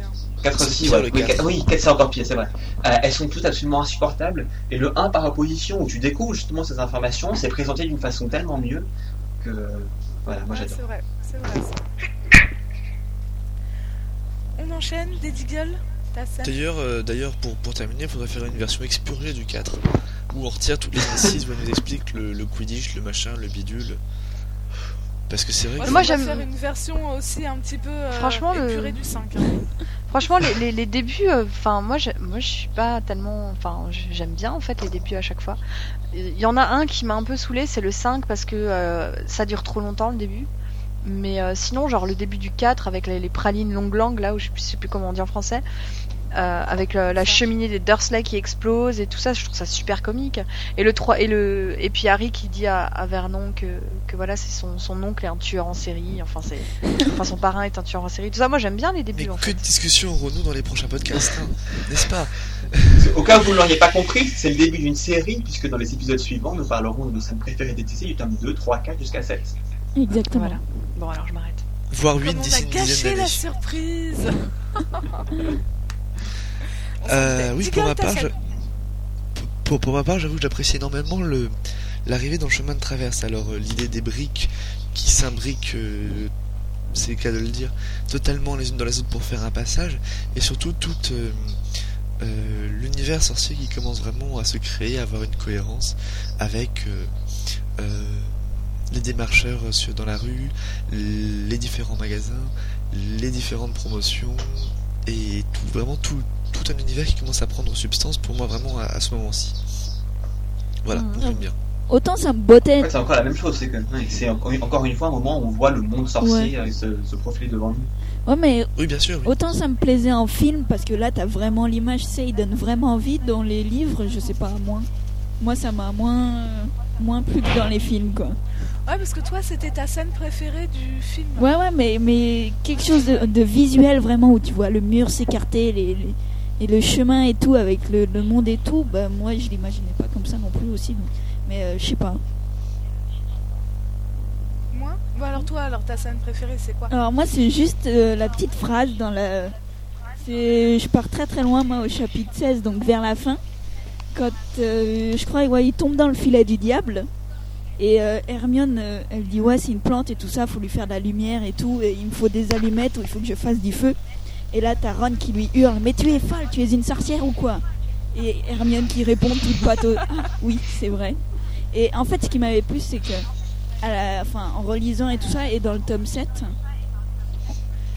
S4: 4
S7: C'est
S4: aussi,
S7: pire,
S4: ouais.
S7: le
S4: Oui,
S7: quatre.
S4: 4, oui, 4 c'est encore pire, c'est vrai. Euh, elles sont toutes absolument insupportables. Et le 1 par opposition où tu découvres justement ces informations, c'est présenté d'une façon tellement mieux que voilà, moi
S6: Ouais,
S4: j'adore.
S6: c'est vrai, c'est vrai. ça. On enchaîne, des Deagle T'as ça
S7: D'ailleurs, euh, d'ailleurs pour, pour terminer, il faudrait faire une version expurgée du 4 où on retire toutes les indices où on nous explique le, le Quidditch, le machin, le bidule. Parce que c'est vrai
S6: Moi,
S7: que.
S3: Moi,
S6: j'aime faire une version aussi un petit peu euh,
S3: Franchement, le-
S6: du 5. hein.
S3: Franchement, les, les, les débuts, euh, enfin moi, j'ai- moi, je suis pas tellement, enfin, j'aime bien en fait les débuts à chaque fois. Il y en a un qui m'a un peu saoulé, c'est le 5 parce que euh, ça dure trop longtemps le début. Mais euh, sinon, genre le début du 4 avec les, les pralines longue langue là, où je sais plus- je sais plus comment on dit en français, euh, avec la cheminée des Dursley qui explose et tout ça, je trouve ça super comique. Et le 3 et le et puis Harry qui dit à, à Vernon que, que voilà, c'est son, son oncle est un tueur en série, enfin c'est, enfin son parrain est un tueur en série. Tout ça, moi j'aime bien les
S7: Mais
S3: débuts en
S7: que
S3: fait.
S7: de discussions aurons-nous dans les prochains podcasts, hein, n'est-ce pas?
S4: Au cas où vous ne l'auriez pas compris, c'est le début d'une série, puisque dans les épisodes suivants, nous parlerons de nos scènes préférées des TC du tome 2, 3, 4 jusqu'à 7.
S2: Exactement.
S3: Voilà. Bon alors je m'arrête.
S7: Voire 8
S6: Comme on
S7: d'ici
S6: a
S7: une dizaine
S6: gâché la
S7: d'années.
S6: surprise?
S7: Euh, oui, pour ma part, je- pour, pour ma part, j'avoue que j'apprécie énormément le l'arrivée dans le chemin de traverse. Alors euh, l'idée des briques qui s'imbriquent, euh, c'est le cas de le dire, totalement les unes dans les autres pour faire un passage, et surtout tout euh, euh, l'univers sorcier qui commence vraiment à se créer, à avoir une cohérence avec les démarcheurs dans la rue, les différents magasins, les différentes promotions et tout vraiment tout tout un univers qui commence à prendre substance pour moi vraiment à, à ce moment-ci. Voilà,
S2: Mm.
S7: donc j'aime bien.
S2: Autant ça me
S4: En
S2: bottait.
S4: fait, c'est encore la même chose, c'est que ouais, c'est encore une fois un moment où on voit le monde sorcier euh, se, se profiler devant nous.
S2: Ouais, mais
S7: Oui, bien sûr. oui.
S2: autant ça me plaisait en film parce que là t'as vraiment l'image, sais, il donne vraiment envie. Dans les livres, je sais pas, moins. Moi, ça m'a moins, moins plu que dans les films, quoi.
S6: Ouais, parce que toi, c'était ta scène préférée du film.
S2: Ouais, ouais, mais, mais quelque chose de, de visuel vraiment où tu vois le mur s'écarter, les, les- et le chemin et tout avec le, le monde et tout. Bah, moi, je l'imaginais pas comme ça non plus aussi. donc- Mais euh, je sais pas.
S6: Moi? Bon, alors toi, alors ta scène préférée, c'est quoi?
S2: Alors moi c'est juste euh, la petite phrase dans la... C'est... Je pars très très loin moi au chapitre 16 donc vers la fin. Quand euh, je crois ouais, il tombe dans le filet du diable. Et euh, Hermione euh, elle dit ouais c'est une plante et tout ça, faut lui faire de la lumière et tout. Et il me faut des allumettes ou il faut que je fasse du feu. Et là t'as Ron qui lui hurle mais tu es folle, tu es une sorcière ou quoi? Et Hermione qui répond toute pâteuse ah oui c'est vrai. Et en fait ce qui m'avait plu c'est que à la, enfin, en relisant et tout ça, et dans le tome 7,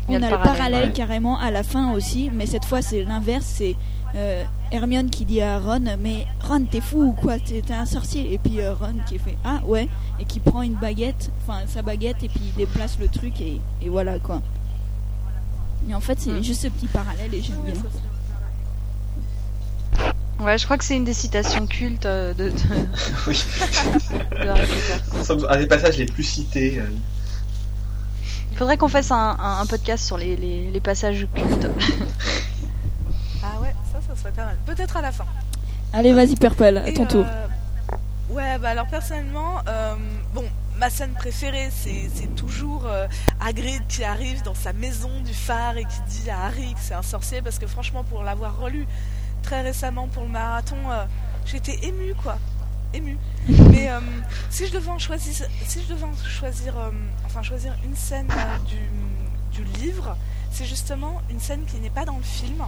S3: Il y
S2: on
S3: a le
S2: le
S3: parallèle,
S2: parallèle
S4: ouais.
S2: carrément à la fin aussi, mais cette fois c'est l'inverse, c'est euh, Hermione qui dit à Ron, mais Ron t'es fou ou quoi, t'es t'es un sorcier, et puis euh, Ron qui fait ah ouais, et qui prend une baguette, enfin sa baguette, et puis il déplace le truc, et, et voilà quoi. Et en fait c'est
S3: Mm.
S2: juste ce petit parallèle, et j'aime
S6: Ouais,
S2: bien.
S3: Ouais, je crois que c'est une des citations cultes euh, de, de,
S4: Oui,
S3: de
S4: un des passages les plus cités. euh.
S3: Il faudrait qu'on fasse un, un- un podcast sur les, les, les passages cultes.
S6: Ah ouais, ça, ça serait pas mal. Peut-être à la fin.
S2: Allez vas-y Purple, à ton tour.
S6: euh, Ouais, bah alors personnellement, euh, bon, ma scène préférée, c'est toujours euh, Hagrid qui arrive dans sa maison du phare et qui dit à Harry que c'est un sorcier, parce que franchement, pour l'avoir relu très récemment pour le marathon, euh, j'étais émue, quoi. Émue. Mais euh, si je devais en choisir, si je devais en choisir, euh, enfin choisir une scène du, du livre, c'est justement une scène qui n'est pas dans le film,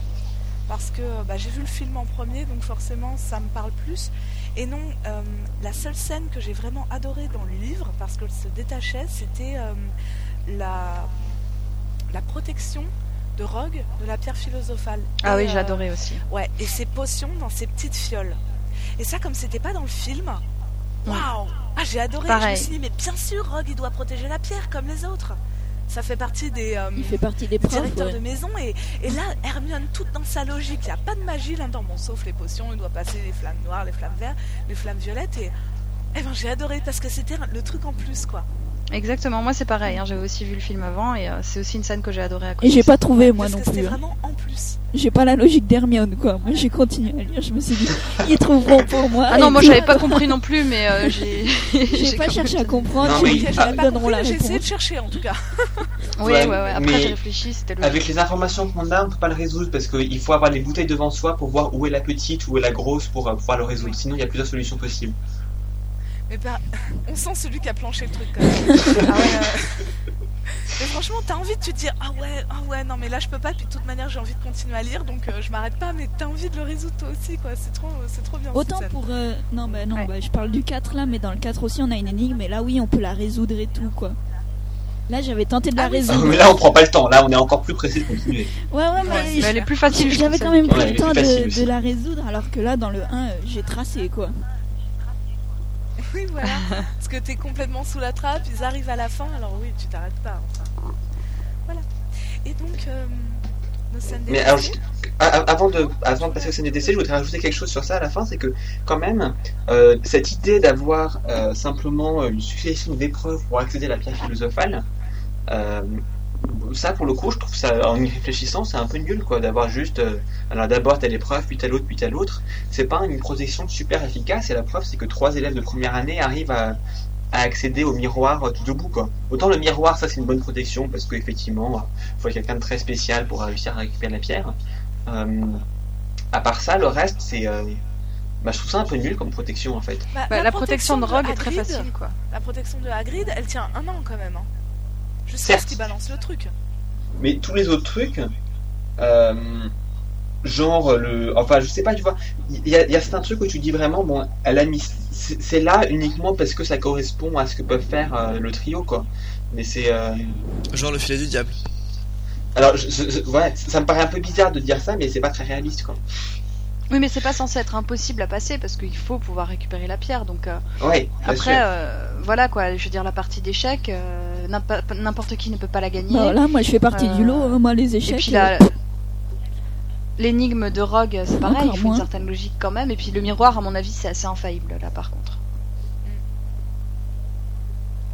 S6: parce que euh, bah, j'ai vu le film en premier, donc forcément ça me parle plus. Et non, euh, la seule scène que j'ai vraiment adorée dans le livre, parce qu'elle se détachait, c'était euh, la, la protection de Rogue de la pierre philosophale.
S3: Ah
S6: Et,
S3: oui, adoré aussi.
S6: Ouais, et ses potions dans ses petites fioles. Et ça, comme c'était pas dans le film, waouh Ah, j'ai adoré. Je me suis dit, mais bien sûr, Rogue, il doit protéger la pierre comme les autres. Ça fait partie des. euh,
S2: Il fait partie des profs.
S6: directeur
S2: ouais.
S6: de maison et, et là Hermione toute dans sa logique il n'y a pas de magie là-dedans bon sauf les potions il doit passer les flammes noires les flammes vertes les flammes violettes et eh ben j'ai adoré parce que c'était le truc en plus quoi
S3: Exactement, moi c'est pareil, hein, j'avais aussi vu le film avant et euh, c'est aussi une scène que j'ai adorée à
S2: Et
S3: côté.
S2: j'ai pas trouvé moi
S6: parce
S2: non plus. hein.
S6: vraiment en plus
S2: J'ai pas la logique d'Hermione quoi. Moi j'ai continué à lire, je me suis dit ils trouveront pour moi.
S3: Ah non,
S2: et
S3: moi j'avais pas compris non plus, mais euh, j'ai.
S2: J'ai pas cherché à comprendre.
S4: Non,
S2: j'ai
S4: mais
S6: essayé de chercher en tout cas
S3: Ouais,
S4: Ouais,
S3: ouais, ouais. Après j'ai réfléchi, c'était logique.
S4: Avec les informations qu'on a, on peut pas le résoudre parce qu'il faut avoir les bouteilles devant soi pour voir où est la petite, où est la grosse pour euh, pouvoir le résoudre. Sinon, il y a plusieurs solutions possibles.
S6: Mais pas- on sent celui qui a planché le truc quand même Ah ouais, euh, mais franchement t'as envie de te dire ah ouais ah ouais non mais là je peux pas puis de toute manière j'ai envie de continuer à lire donc euh, je m'arrête pas mais t'as envie de le résoudre toi aussi quoi c'est trop c'est trop bien
S2: Autant pour. euh, Non, bah non,
S3: Ouais.
S2: bah, je parle du 4 là, mais dans le 4 aussi on a une énigme, et là oui, on peut la résoudre et tout quoi. Là j'avais tenté de la
S6: Ah
S2: résoudre.
S4: mais là, on prend pas le temps. Là, on est encore plus pressé de continuer.
S2: Ouais, ouais, mais.
S6: Ouais,
S3: Mais elle est plus facile,
S2: J'avais quand même pris le temps de, de la résoudre, alors que là dans le 1, euh, j'ai tracé quoi.
S6: Oui, voilà. Parce que t'es complètement sous la trappe, ils arrivent à la fin, alors oui, tu t'arrêtes pas. Enfin. Voilà. Et donc, euh, nos scènes
S4: Mais
S6: d'évasion-
S4: alors, je- a- a- avant de, avant de passer au scène des décès, je voudrais rajouter quelque chose sur ça à la fin, c'est que quand même, euh, cette idée d'avoir euh, simplement une succession d'épreuves pour accéder à la pierre philosophale, euh, ça pour le coup, je trouve ça, en y réfléchissant, c'est un peu nul quoi, d'avoir juste, euh, alors d'abord telle épreuve, puis telle autre, puis telle autre. C'est pas une protection super efficace, et la preuve c'est que trois élèves de première année arrivent à, à accéder au miroir euh, tout debout quoi. Autant le miroir, ça c'est une bonne protection parce qu'effectivement, il faut quelqu'un de très spécial pour réussir à récupérer la pierre. Euh, à part ça, le reste, c'est. euh, Bah, je trouve ça un peu nul comme protection en fait.
S6: Bah,
S3: Bah, la protection de Rogue est très facile, quoi.
S6: La protection de Hagrid, elle tient un an quand même. Hein. Jusqu'à
S4: Certes.
S6: ce qu'il balance le truc.
S4: Mais tous les autres trucs, euh, genre le. Enfin, je sais pas, tu vois, il y, a- il y a certains trucs où tu dis vraiment, bon, elle a mis. C'est là uniquement parce que ça correspond à ce que peuvent faire euh, le trio, quoi. Mais c'est. euh,
S7: Genre le filet du diable.
S4: Alors, je- je- je- ouais, ça me paraît un peu bizarre de dire ça, mais c'est pas très réaliste, quoi.
S3: Oui, mais c'est pas censé être impossible à passer parce qu'il faut pouvoir récupérer la pierre. Donc euh,
S4: Ouais,
S3: après, euh, voilà quoi. Je veux dire, la partie d'échecs, euh, n'impa- n'importe qui ne peut pas la gagner.
S2: Bah, là, moi, je fais partie
S3: Euh,
S2: du lot. hein. Moi, les
S3: Et
S2: échecs.
S3: puis la- l'énigme de Rogue, c'est pareil,
S2: Encore
S3: il faut
S2: moins.
S3: une certaine logique quand même. Et puis le miroir, à mon avis, c'est assez infaillible là par contre.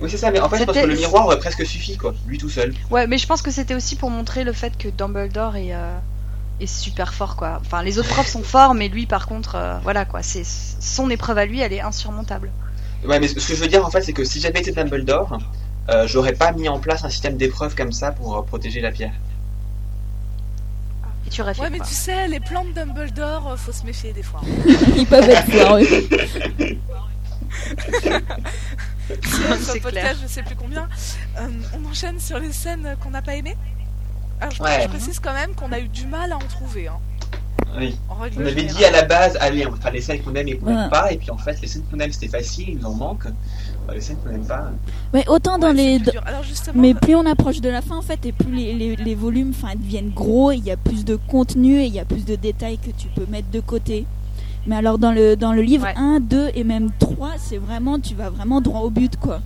S4: Oui, c'est ça, mais en fait, je pense que
S3: C'était-
S4: le miroir aurait presque suffi, quoi, lui tout seul.
S3: Ouais, mais je pense que c'était aussi pour montrer le fait que Dumbledore est, euh, est super fort quoi. Enfin, les autres profs sont forts, mais lui par contre, euh, voilà quoi. C'est son épreuve à lui, elle est insurmontable.
S4: Ouais, mais ce ce que je veux dire, en fait, c'est que si j'avais été Dumbledore, euh, j'aurais pas mis en place un système d'épreuves comme ça pour euh, protéger la pierre.
S3: Et tu aurais fait
S6: Ouais, mais tu sais, les plans de Dumbledore, euh, faut se méfier des fois.
S2: Ils peuvent être foireux.
S6: Sur
S3: C'est
S6: le podcast,
S3: clair.
S6: je sais plus combien. Euh, on enchaîne sur les scènes qu'on n'a pas aimées. Alors, je,
S4: Ouais.
S6: je précise quand même qu'on a eu du mal à en trouver. Hein,
S4: Oui.
S6: en
S4: On avait
S6: générale.
S4: dit à la base, allez, on va faire les scènes qu'on aime et qu'on
S2: Ouais.
S4: n'aime pas, et puis en fait, les scènes qu'on aime c'était facile, il nous en manque. Les scènes qu'on n'aime pas.
S2: Mais autant dans
S6: Ouais,
S2: les.
S6: Alors
S2: Mais plus on approche de la fin, en fait, et plus les, les, les volumes enfin, deviennent gros, et il y a plus de contenu et il y a plus de détails que tu peux mettre de côté. Mais alors, dans le, dans le livre
S3: Ouais.
S2: 1, 2 et même 3, c'est vraiment, tu vas vraiment droit au but, quoi.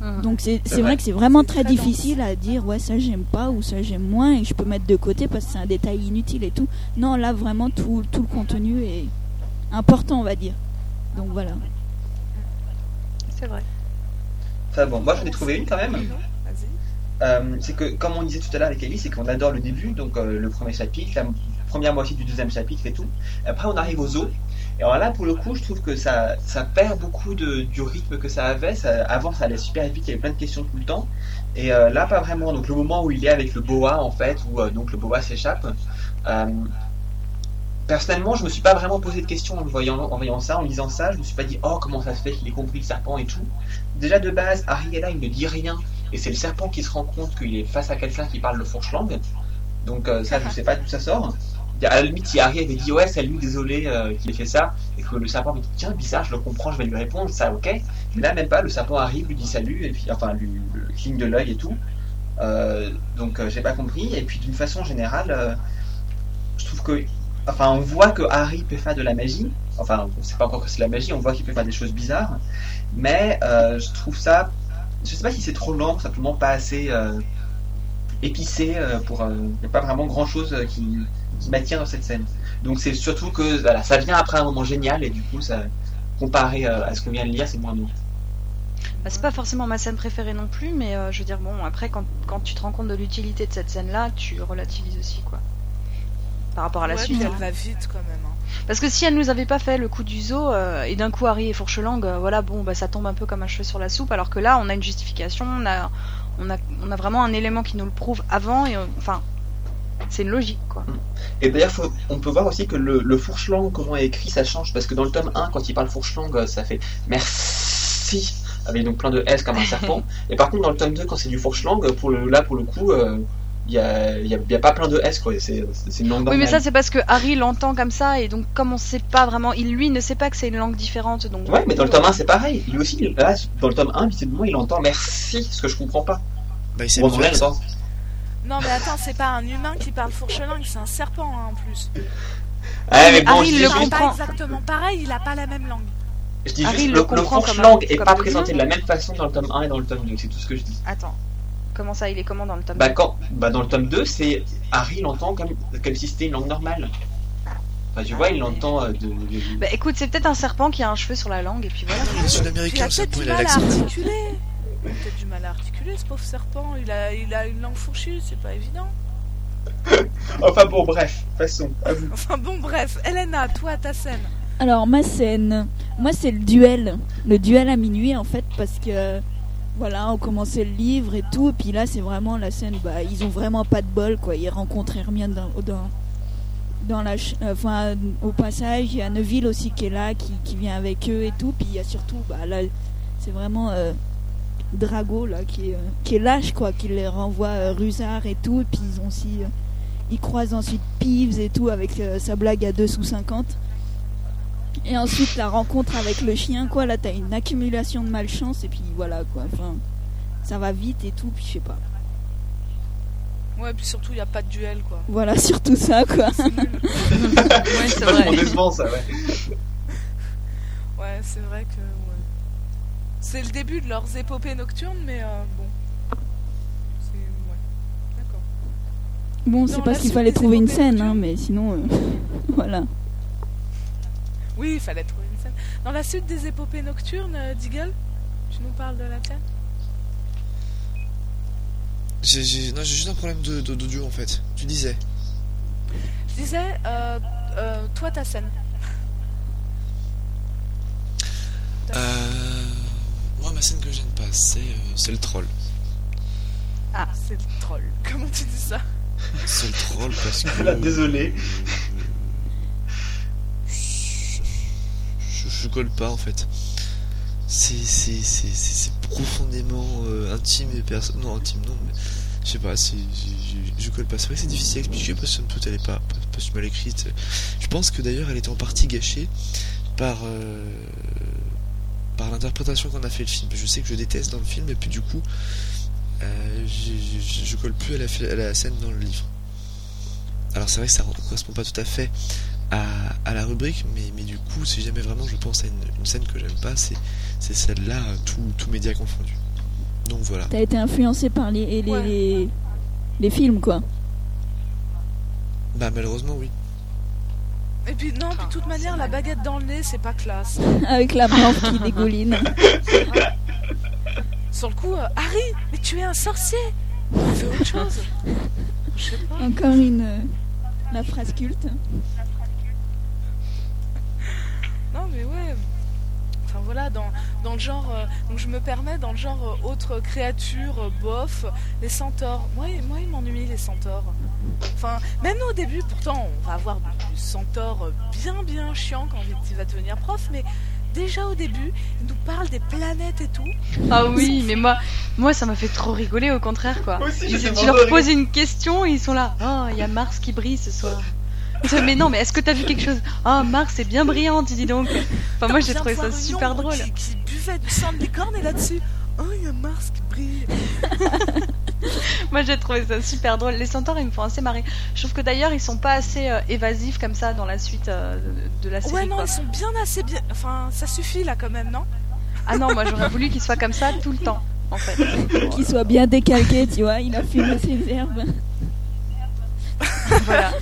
S3: Mhm.
S2: Donc, c'est c'est
S4: vrai.
S2: vrai que c'est vraiment très difficile à dire, ouais, ça j'aime pas ou ça j'aime moins, et je peux mettre de côté parce que c'est un détail inutile et tout. Non, là, vraiment, tout, tout le contenu est important, on va dire. Donc, voilà.
S3: C'est vrai.
S4: Enfin bon, moi j'en ai trouvé une quand même. Euh, c'est que, comme on disait tout à l'heure avec Ellie, c'est qu'on adore le début, donc euh, le premier chapitre, la première moitié du deuxième chapitre et tout. Après, on arrive aux eaux. Et alors là, pour le coup, je trouve que ça, ça perd beaucoup de, du rythme que ça avait. Ça, avant, ça allait super vite, il y avait plein de questions tout le temps. Et euh, là, pas vraiment. Donc le moment où il est avec le boa, en fait, où donc le boa s'échappe. Personnellement, je me suis pas vraiment posé de questions en voyant, en ça, en lisant ça. Je me suis pas dit, oh, comment ça se fait qu'il ait compris le serpent et tout. Déjà de base, là, il ne dit rien. Et c'est le serpent qui se rend compte qu'il est face à quelqu'un qui parle le fourche-langue. Donc euh, ça, je sais pas d'où ça sort. À la limite, si Harry avait dit ouais, salut, désolé euh, qu'il ait fait ça, et que le serpent me dit tiens, bizarre, je le comprends, je vais lui répondre, ça, ok. Mais là, même pas, le serpent arrive, lui dit salut, et puis enfin, lui, cligne de l'œil et tout. Euh, donc, euh, j'ai pas compris. Et puis, d'une façon générale, je trouve que, enfin, on voit que Harry peut faire de la magie. Enfin, on sait pas encore que c'est de la magie, on voit qu'il peut faire des choses bizarres. Mais euh, je trouve ça, je sais pas si c'est trop lent, simplement pas assez euh, épicé euh, pour. Il n'y a pas vraiment grand chose qui qui m'attire dans cette scène. Donc c'est surtout que voilà, ça vient après un moment génial et du coup ça comparé à ce qu'on vient de lire, c'est moins bon.
S3: Bah, c'est pas forcément ma scène préférée non plus, mais je veux dire, bon, après, quand, quand tu te rends compte de l'utilité de cette scène-là, tu relativises aussi, quoi. Par rapport à la
S6: Ouais,
S3: suite. hein.
S6: elle va vite quand même. hein.
S3: Parce que si elle nous avait pas fait le coup du zoo, euh, et d'un coup Harry et Fourche-Langue, euh, voilà, bon, bah ça tombe un peu comme un cheveu sur la soupe, alors que là, on a une justification, on a, on a, on a vraiment un élément qui nous le prouve avant, et enfin, c'est une logique, quoi.
S4: Et d'ailleurs, on peut voir aussi que le, le fourche-langue, comment est écrit, ça change parce que dans le tome 1, quand il parle fourche-langue, euh, ça fait merci avec donc plein de S comme un serpent. et par contre, dans le tome 2, quand c'est du fourche-langue, pour le, là pour le coup, euh, il y, a, y a- il y a pas plein de S quoi. C'est c'est une langue
S3: Oui,
S4: normale.
S3: mais ça, c'est parce que Harry l'entend comme ça, et donc, comme on sait pas vraiment, il lui ne sait pas que c'est une langue différente, donc.
S4: Ouais, mais dans le tome 1, c'est pareil. Lui aussi, là, dans le tome 1, visiblement, il entend merci, ce que je comprends pas.
S7: Bah, il
S4: Bon, vrai,
S7: ça.
S6: Non, mais attends, c'est pas un humain qui parle fourche-langue, c'est un serpent hein, en plus.
S4: Ouais, mais bon,
S3: Harry
S4: je
S3: le
S4: dis
S6: Il
S4: juste-
S6: parle pas
S3: comprend.
S6: exactement pareil, il a pas la même langue.
S4: Je dis
S3: Harry
S4: juste,
S3: le
S4: le, le
S3: comprend
S4: fourche-langue est pas présenté de la même façon dans le tome 1 et dans le tome 2, c'est tout ce que je dis.
S3: Attends. Comment ça, il est comment dans le tome
S4: Bah,
S3: 2?
S4: quand, bah dans le tome 2, c'est Harry l'entend comme, comme si c'était une langue normale. Enfin, tu vois, il l'entend euh, de, de-
S3: Bah écoute, c'est peut-être un serpent qui a un cheveu sur la langue, et puis voilà.
S7: Il est
S6: Puis il a
S7: le
S6: peut-être
S7: serpent,
S6: du
S7: il a
S6: mal à articuler. Il a peut-être du mal à articuler, ce pauvre serpent. Il a, il a une langue fourchue, c'est pas évident.
S4: Enfin bon, bref, passons, à vous.
S6: Enfin bon, bref. Elena, toi, ta scène.
S2: Alors ma scène, moi c'est le duel, le duel à minuit en fait parce que voilà on commençait le livre et tout et puis là c'est vraiment la scène bah ils ont vraiment pas de bol quoi ils rencontrent Hermione dans, la, euh, enfin, au passage, il y a Neville aussi qui est là, qui, vient avec eux et tout. Puis il y a surtout, bah, là, c'est vraiment euh, Drago là, qui est, euh, qui est lâche, quoi, qui les renvoie euh, Rusard et tout. Et puis ils ont aussi, euh, ils croisent ensuite Peeves et tout avec sa blague à 2 sous 50. Et ensuite la rencontre avec le chien, quoi. Là, t'as une accumulation de malchance et puis voilà, quoi. Enfin, ça va vite et tout. Puis je sais pas.
S6: Ouais, puis surtout, il n'y a pas de duel, quoi.
S2: Voilà, surtout ça, quoi.
S3: Ouais, c'est vrai.
S4: ça, ouais.
S6: Ouais, c'est vrai que. Ouais. C'est le début de leurs épopées nocturnes, mais euh, bon. C'est. Ouais. D'accord.
S2: Bon, c'est parce qu'il fallait trouver une scène, hein, mais sinon, euh, voilà.
S6: Oui, il fallait trouver une scène. Dans la suite des épopées nocturnes, euh, Deagle, tu nous parles de la tienne
S7: J'ai j'ai- non, j'ai juste un problème de- de- d'audio en fait. Tu disais.
S6: Je disais, euh, euh, toi, ta scène.
S7: Euh, moi, ma scène que j'aime pas, c'est euh, c'est le troll.
S6: Ah, c'est le troll. Comment tu dis ça?
S7: C'est le troll parce que.
S4: Là, désolé.
S7: Je, colle pas en fait. C'est profondément euh, intime et personne. Non, intime non, mais je sais pas, je, colle pas. C'est vrai que c'est difficile à expliquer parce que toute elle est pas, pas, mal écrite. Je pense que d'ailleurs elle était en partie gâchée par, euh, par l'interprétation qu'on a fait le film. Je sais que je déteste dans le film et puis du coup euh, je, colle plus à la, à la scène dans le livre. Alors c'est vrai que ça ne correspond pas tout à fait à, à la rubrique, mais, mais du coup, si jamais vraiment je pense à une, une scène que j'aime pas, c'est, c'est celle-là, tout, tout média confondu. Donc voilà.
S2: T'as été influencé par les, les,
S6: Ouais.
S2: les, les films, quoi.
S7: Bah malheureusement oui.
S6: Et puis, non, puis de toute manière, la baguette dans le nez, c'est pas classe.
S2: Avec la morve qui dégouline.
S6: Sur le coup, euh, Harry, mais tu es un sorcier Fais autre chose Je sais pas.
S2: Encore une. euh, la phrase culte.
S6: Non, mais ouais. Enfin voilà, dans, dans le genre. euh, donc je me permets, dans le genre euh, autre créature, euh, bof, les centaures. Moi, moi ils m'ennuient, les centaures. Enfin, même nous au début, pourtant, on va avoir du, du centaure euh, bien bien chiant quand il va devenir prof, mais déjà au début, il nous parle des planètes et tout.
S3: Ah oui, mais moi, moi ça m'a fait trop rigoler au contraire quoi.
S4: Moi aussi,
S3: Ils- tu leur poses une question et ils sont là. Oh, il y a Mars qui brille ce soir. Mais non, mais est-ce que t'as vu quelque chose? Ah, Mars est bien brillante, dis donc. Enfin, moi j'ai trouvé ça super drôle.
S6: Qui, qui buvait du sang de licorne et là-dessus. Oh, il y a Mars qui brille.
S3: Moi j'ai trouvé ça super drôle. Les centaures ils me font assez marrer. Je trouve que d'ailleurs ils sont pas assez euh, évasifs comme ça dans la suite euh, de, de la série.
S6: Ouais, non,
S3: quoi.
S6: ils sont bien assez bien. Enfin, ça suffit là quand même, non?
S3: Ah non, moi j'aurais voulu qu'ils soient comme ça tout le temps en fait.
S2: Qu'il soit bien décalqué, tu vois. Il a fumé ses herbes.
S3: voilà.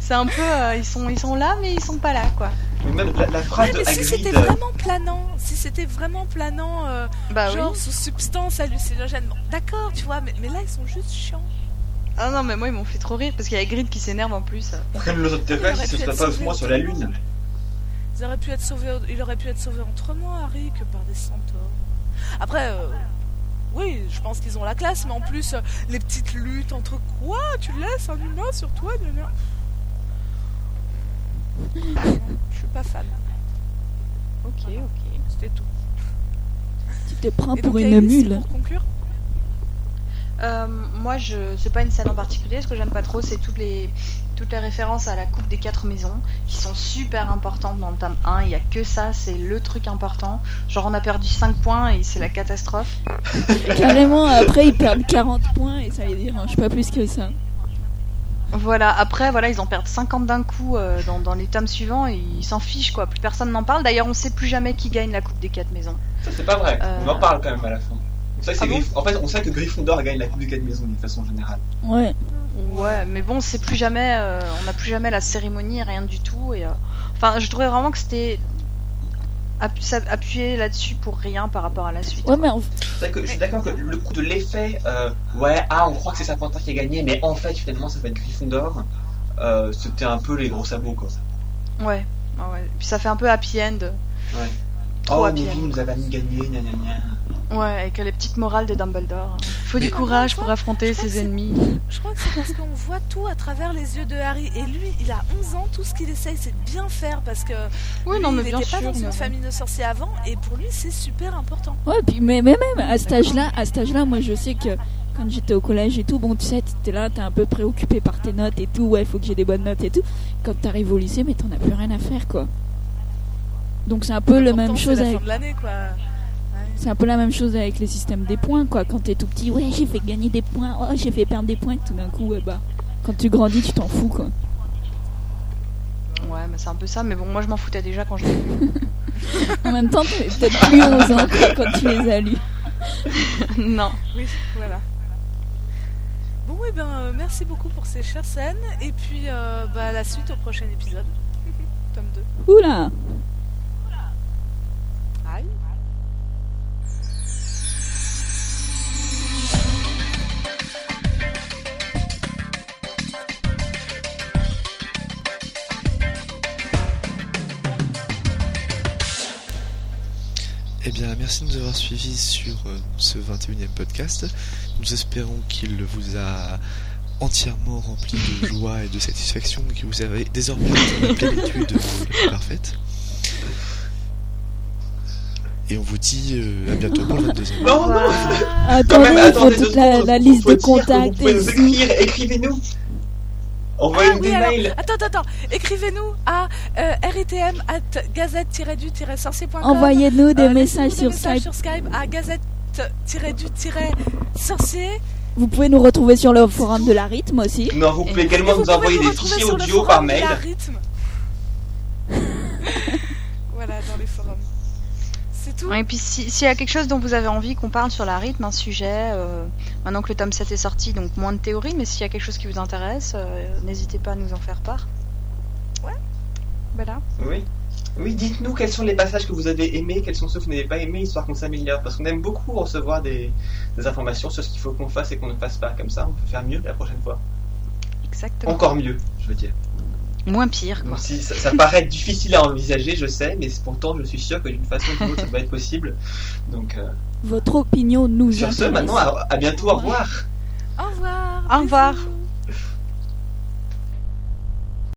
S3: C'est un peu. euh, ils, sont, ils sont là mais ils sont pas là quoi.
S4: Mais même la, la phrase
S6: Ouais,
S4: de
S6: mais si c'était
S4: euh,
S6: vraiment planant, si c'était vraiment planant, euh,
S3: Bah
S6: genre
S3: oui.
S6: sous substance hallucinogène, bon, d'accord, tu vois, mais, mais là ils sont juste chiants.
S3: Ah non, mais moi ils m'ont fait trop rire parce qu'il y a Grid qui s'énerve en plus.
S4: Comme les autres terrestres,
S6: aurait
S4: ils se pas
S6: sauvé
S4: moi sur la Lune.
S6: Ils auraient pu être sauvés, il aurait pu être sauvé entre moi, Harry, que par des centaures. Après, euh, oui, je pense qu'ils ont la classe, mais en plus, euh, les petites luttes entre quoi Tu laisses un humain sur toi. Je suis pas fan.
S3: Ok, ok.
S6: C'était tout.
S2: Tu te prends
S6: Et
S2: pour
S6: donc,
S2: une
S6: Alice,
S2: mule.
S6: Pour conclure
S3: Euh, moi, je c'est pas une scène en particulier. Ce que j'aime pas trop, c'est toutes les toutes les références à la coupe des quatre maisons qui sont super importantes dans le tome 1. Il y a que ça, c'est le truc important. Genre, on a perdu 5 points et c'est la catastrophe.
S2: Carrément, après, ils perdent 40 points et ça les dérange pas plus que ça.
S3: Voilà. Après, voilà, ils en perdent 50 d'un coup euh, dans, dans les tomes suivants et ils s'en fichent quoi. Plus personne n'en parle. D'ailleurs, on sait plus jamais qui gagne la coupe des quatre maisons.
S4: Ça, c'est pas vrai.
S3: Euh.
S4: On en parle quand même à la fin. On sait que
S3: Ah bon
S4: En fait, on sait que Gryffondor gagne la Coupe des 4 maisons d'une façon générale.
S2: Ouais.
S3: Ouais, mais bon, c'est plus jamais, euh, on n'a plus jamais la cérémonie, rien du tout. Et euh, enfin, je trouvais vraiment que c'était appu- appuyé là-dessus pour rien par rapport à la suite.
S2: Ouais, mais en-
S4: C'est vrai que je suis d'accord que le coup de l'effet, euh, ouais, ah, on croit que c'est Serpentard qui a gagné, mais en fait, finalement, ça va être Gryffondor. Euh, C'était un peu les gros sabots, quoi.
S3: Ouais, ouais, ouais. Puis ça fait un peu happy end.
S4: Ouais.
S3: Trop
S4: oh,
S3: happy end.
S4: nous avez mis gagné, gna gna gna.
S3: Ouais, avec les petites morales de Dumbledore. Faut du courage pour affronter ses ennemis.
S6: Je crois que c'est parce qu'on voit tout à travers les yeux de Harry. Et lui, il a 11 ans, tout ce qu'il essaye, c'est de bien faire parce que
S3: Oui,
S6: lui,
S3: non, mais
S6: il n'était pas
S3: sûr.
S6: dans une famille de sorciers avant. Et pour lui, c'est super important.
S2: Ouais, puis mais, mais même à cet âge-là, à cet âge-là, moi je sais que quand j'étais au collège et tout, bon tu sais, t'es là, t'es un peu préoccupé par tes notes et tout, ouais, faut que j'ai des bonnes notes et tout. Quand t'arrives au lycée, mais t'en as plus rien à faire quoi. Donc c'est un peu la
S6: Pourtant,
S2: même
S6: c'est
S2: chose
S6: la
S2: avec
S6: fin de l'année, quoi.
S2: C'est un peu la même chose avec les systèmes des points quoi. Quand t'es tout petit, ouais, j'ai fait gagner des points, oh, j'ai fait perdre des points, tout d'un coup, ouais, bah quand tu grandis, tu t'en fous quoi.
S3: Ouais, mais c'est un peu ça. Mais bon, moi, je m'en foutais déjà quand je l'ai lu.
S2: En même temps, t'avais peut-être plus 11 ans quoi, quand tu les as lus.
S3: non.
S6: Oui, voilà. Bon, et ben, euh, merci beaucoup pour ces chères scènes. Et puis, euh, bah, la suite au prochain épisode. Tome 2.
S2: Oula
S7: Eh bien, merci de nous avoir suivis sur euh, ce 21e podcast. Nous espérons qu'il vous a entièrement rempli de joie et de satisfaction et que vous avez désormais la plénitude la plus parfaite. Et on vous dit euh, à bientôt pour le 22e.
S4: Non, non
S2: Attendez, il faut
S4: attendez
S2: toute la, liste de
S4: que Vous
S2: contacts
S4: pouvez nous écrire, écrivez-nous. Envoyez
S6: Ah oui,
S4: des
S6: alors,
S4: mails.
S6: attends, attends, attends. Écrivez-nous à euh, ritm at gazette-du-sorcier.com.
S2: Envoyez-nous des
S6: Euh,
S2: messages sur
S6: des
S2: Skype.
S6: sur Skype à gazette-du-sorcier.
S2: Vous pouvez nous retrouver sur le forum de la rythme aussi.
S4: Non, vous pouvez
S3: Et
S4: également
S6: vous
S4: nous envoyer des fichiers audio par mail.
S6: C'est tout.
S3: Et puis, si- s'il y a quelque chose dont vous avez envie qu'on parle sur la rythme, un sujet, euh, maintenant que le tome 7 est sorti, donc moins de théorie, mais s'il y a quelque chose qui vous intéresse, euh, n'hésitez pas à nous en faire part. Ouais. Voilà.
S4: Oui. Oui, dites-nous quels sont les passages que vous avez aimés, quels sont ceux que vous n'avez pas aimés, histoire qu'on s'améliore. Parce qu'on aime beaucoup recevoir des, des informations sur ce qu'il faut qu'on fasse et qu'on ne fasse pas. Comme ça, on peut faire mieux la prochaine fois.
S3: Exactement.
S4: Encore mieux, je veux dire.
S3: Moins pire, quoi.
S4: Bon, si, ça, ça paraît difficile à envisager, je sais, mais pourtant, je suis sûr que d'une façon ou d'une autre, ça va être possible. Donc, euh,
S2: Votre opinion nous
S4: sur ce, maintenant, à, à bientôt, au revoir.
S6: Au revoir.
S3: Au revoir.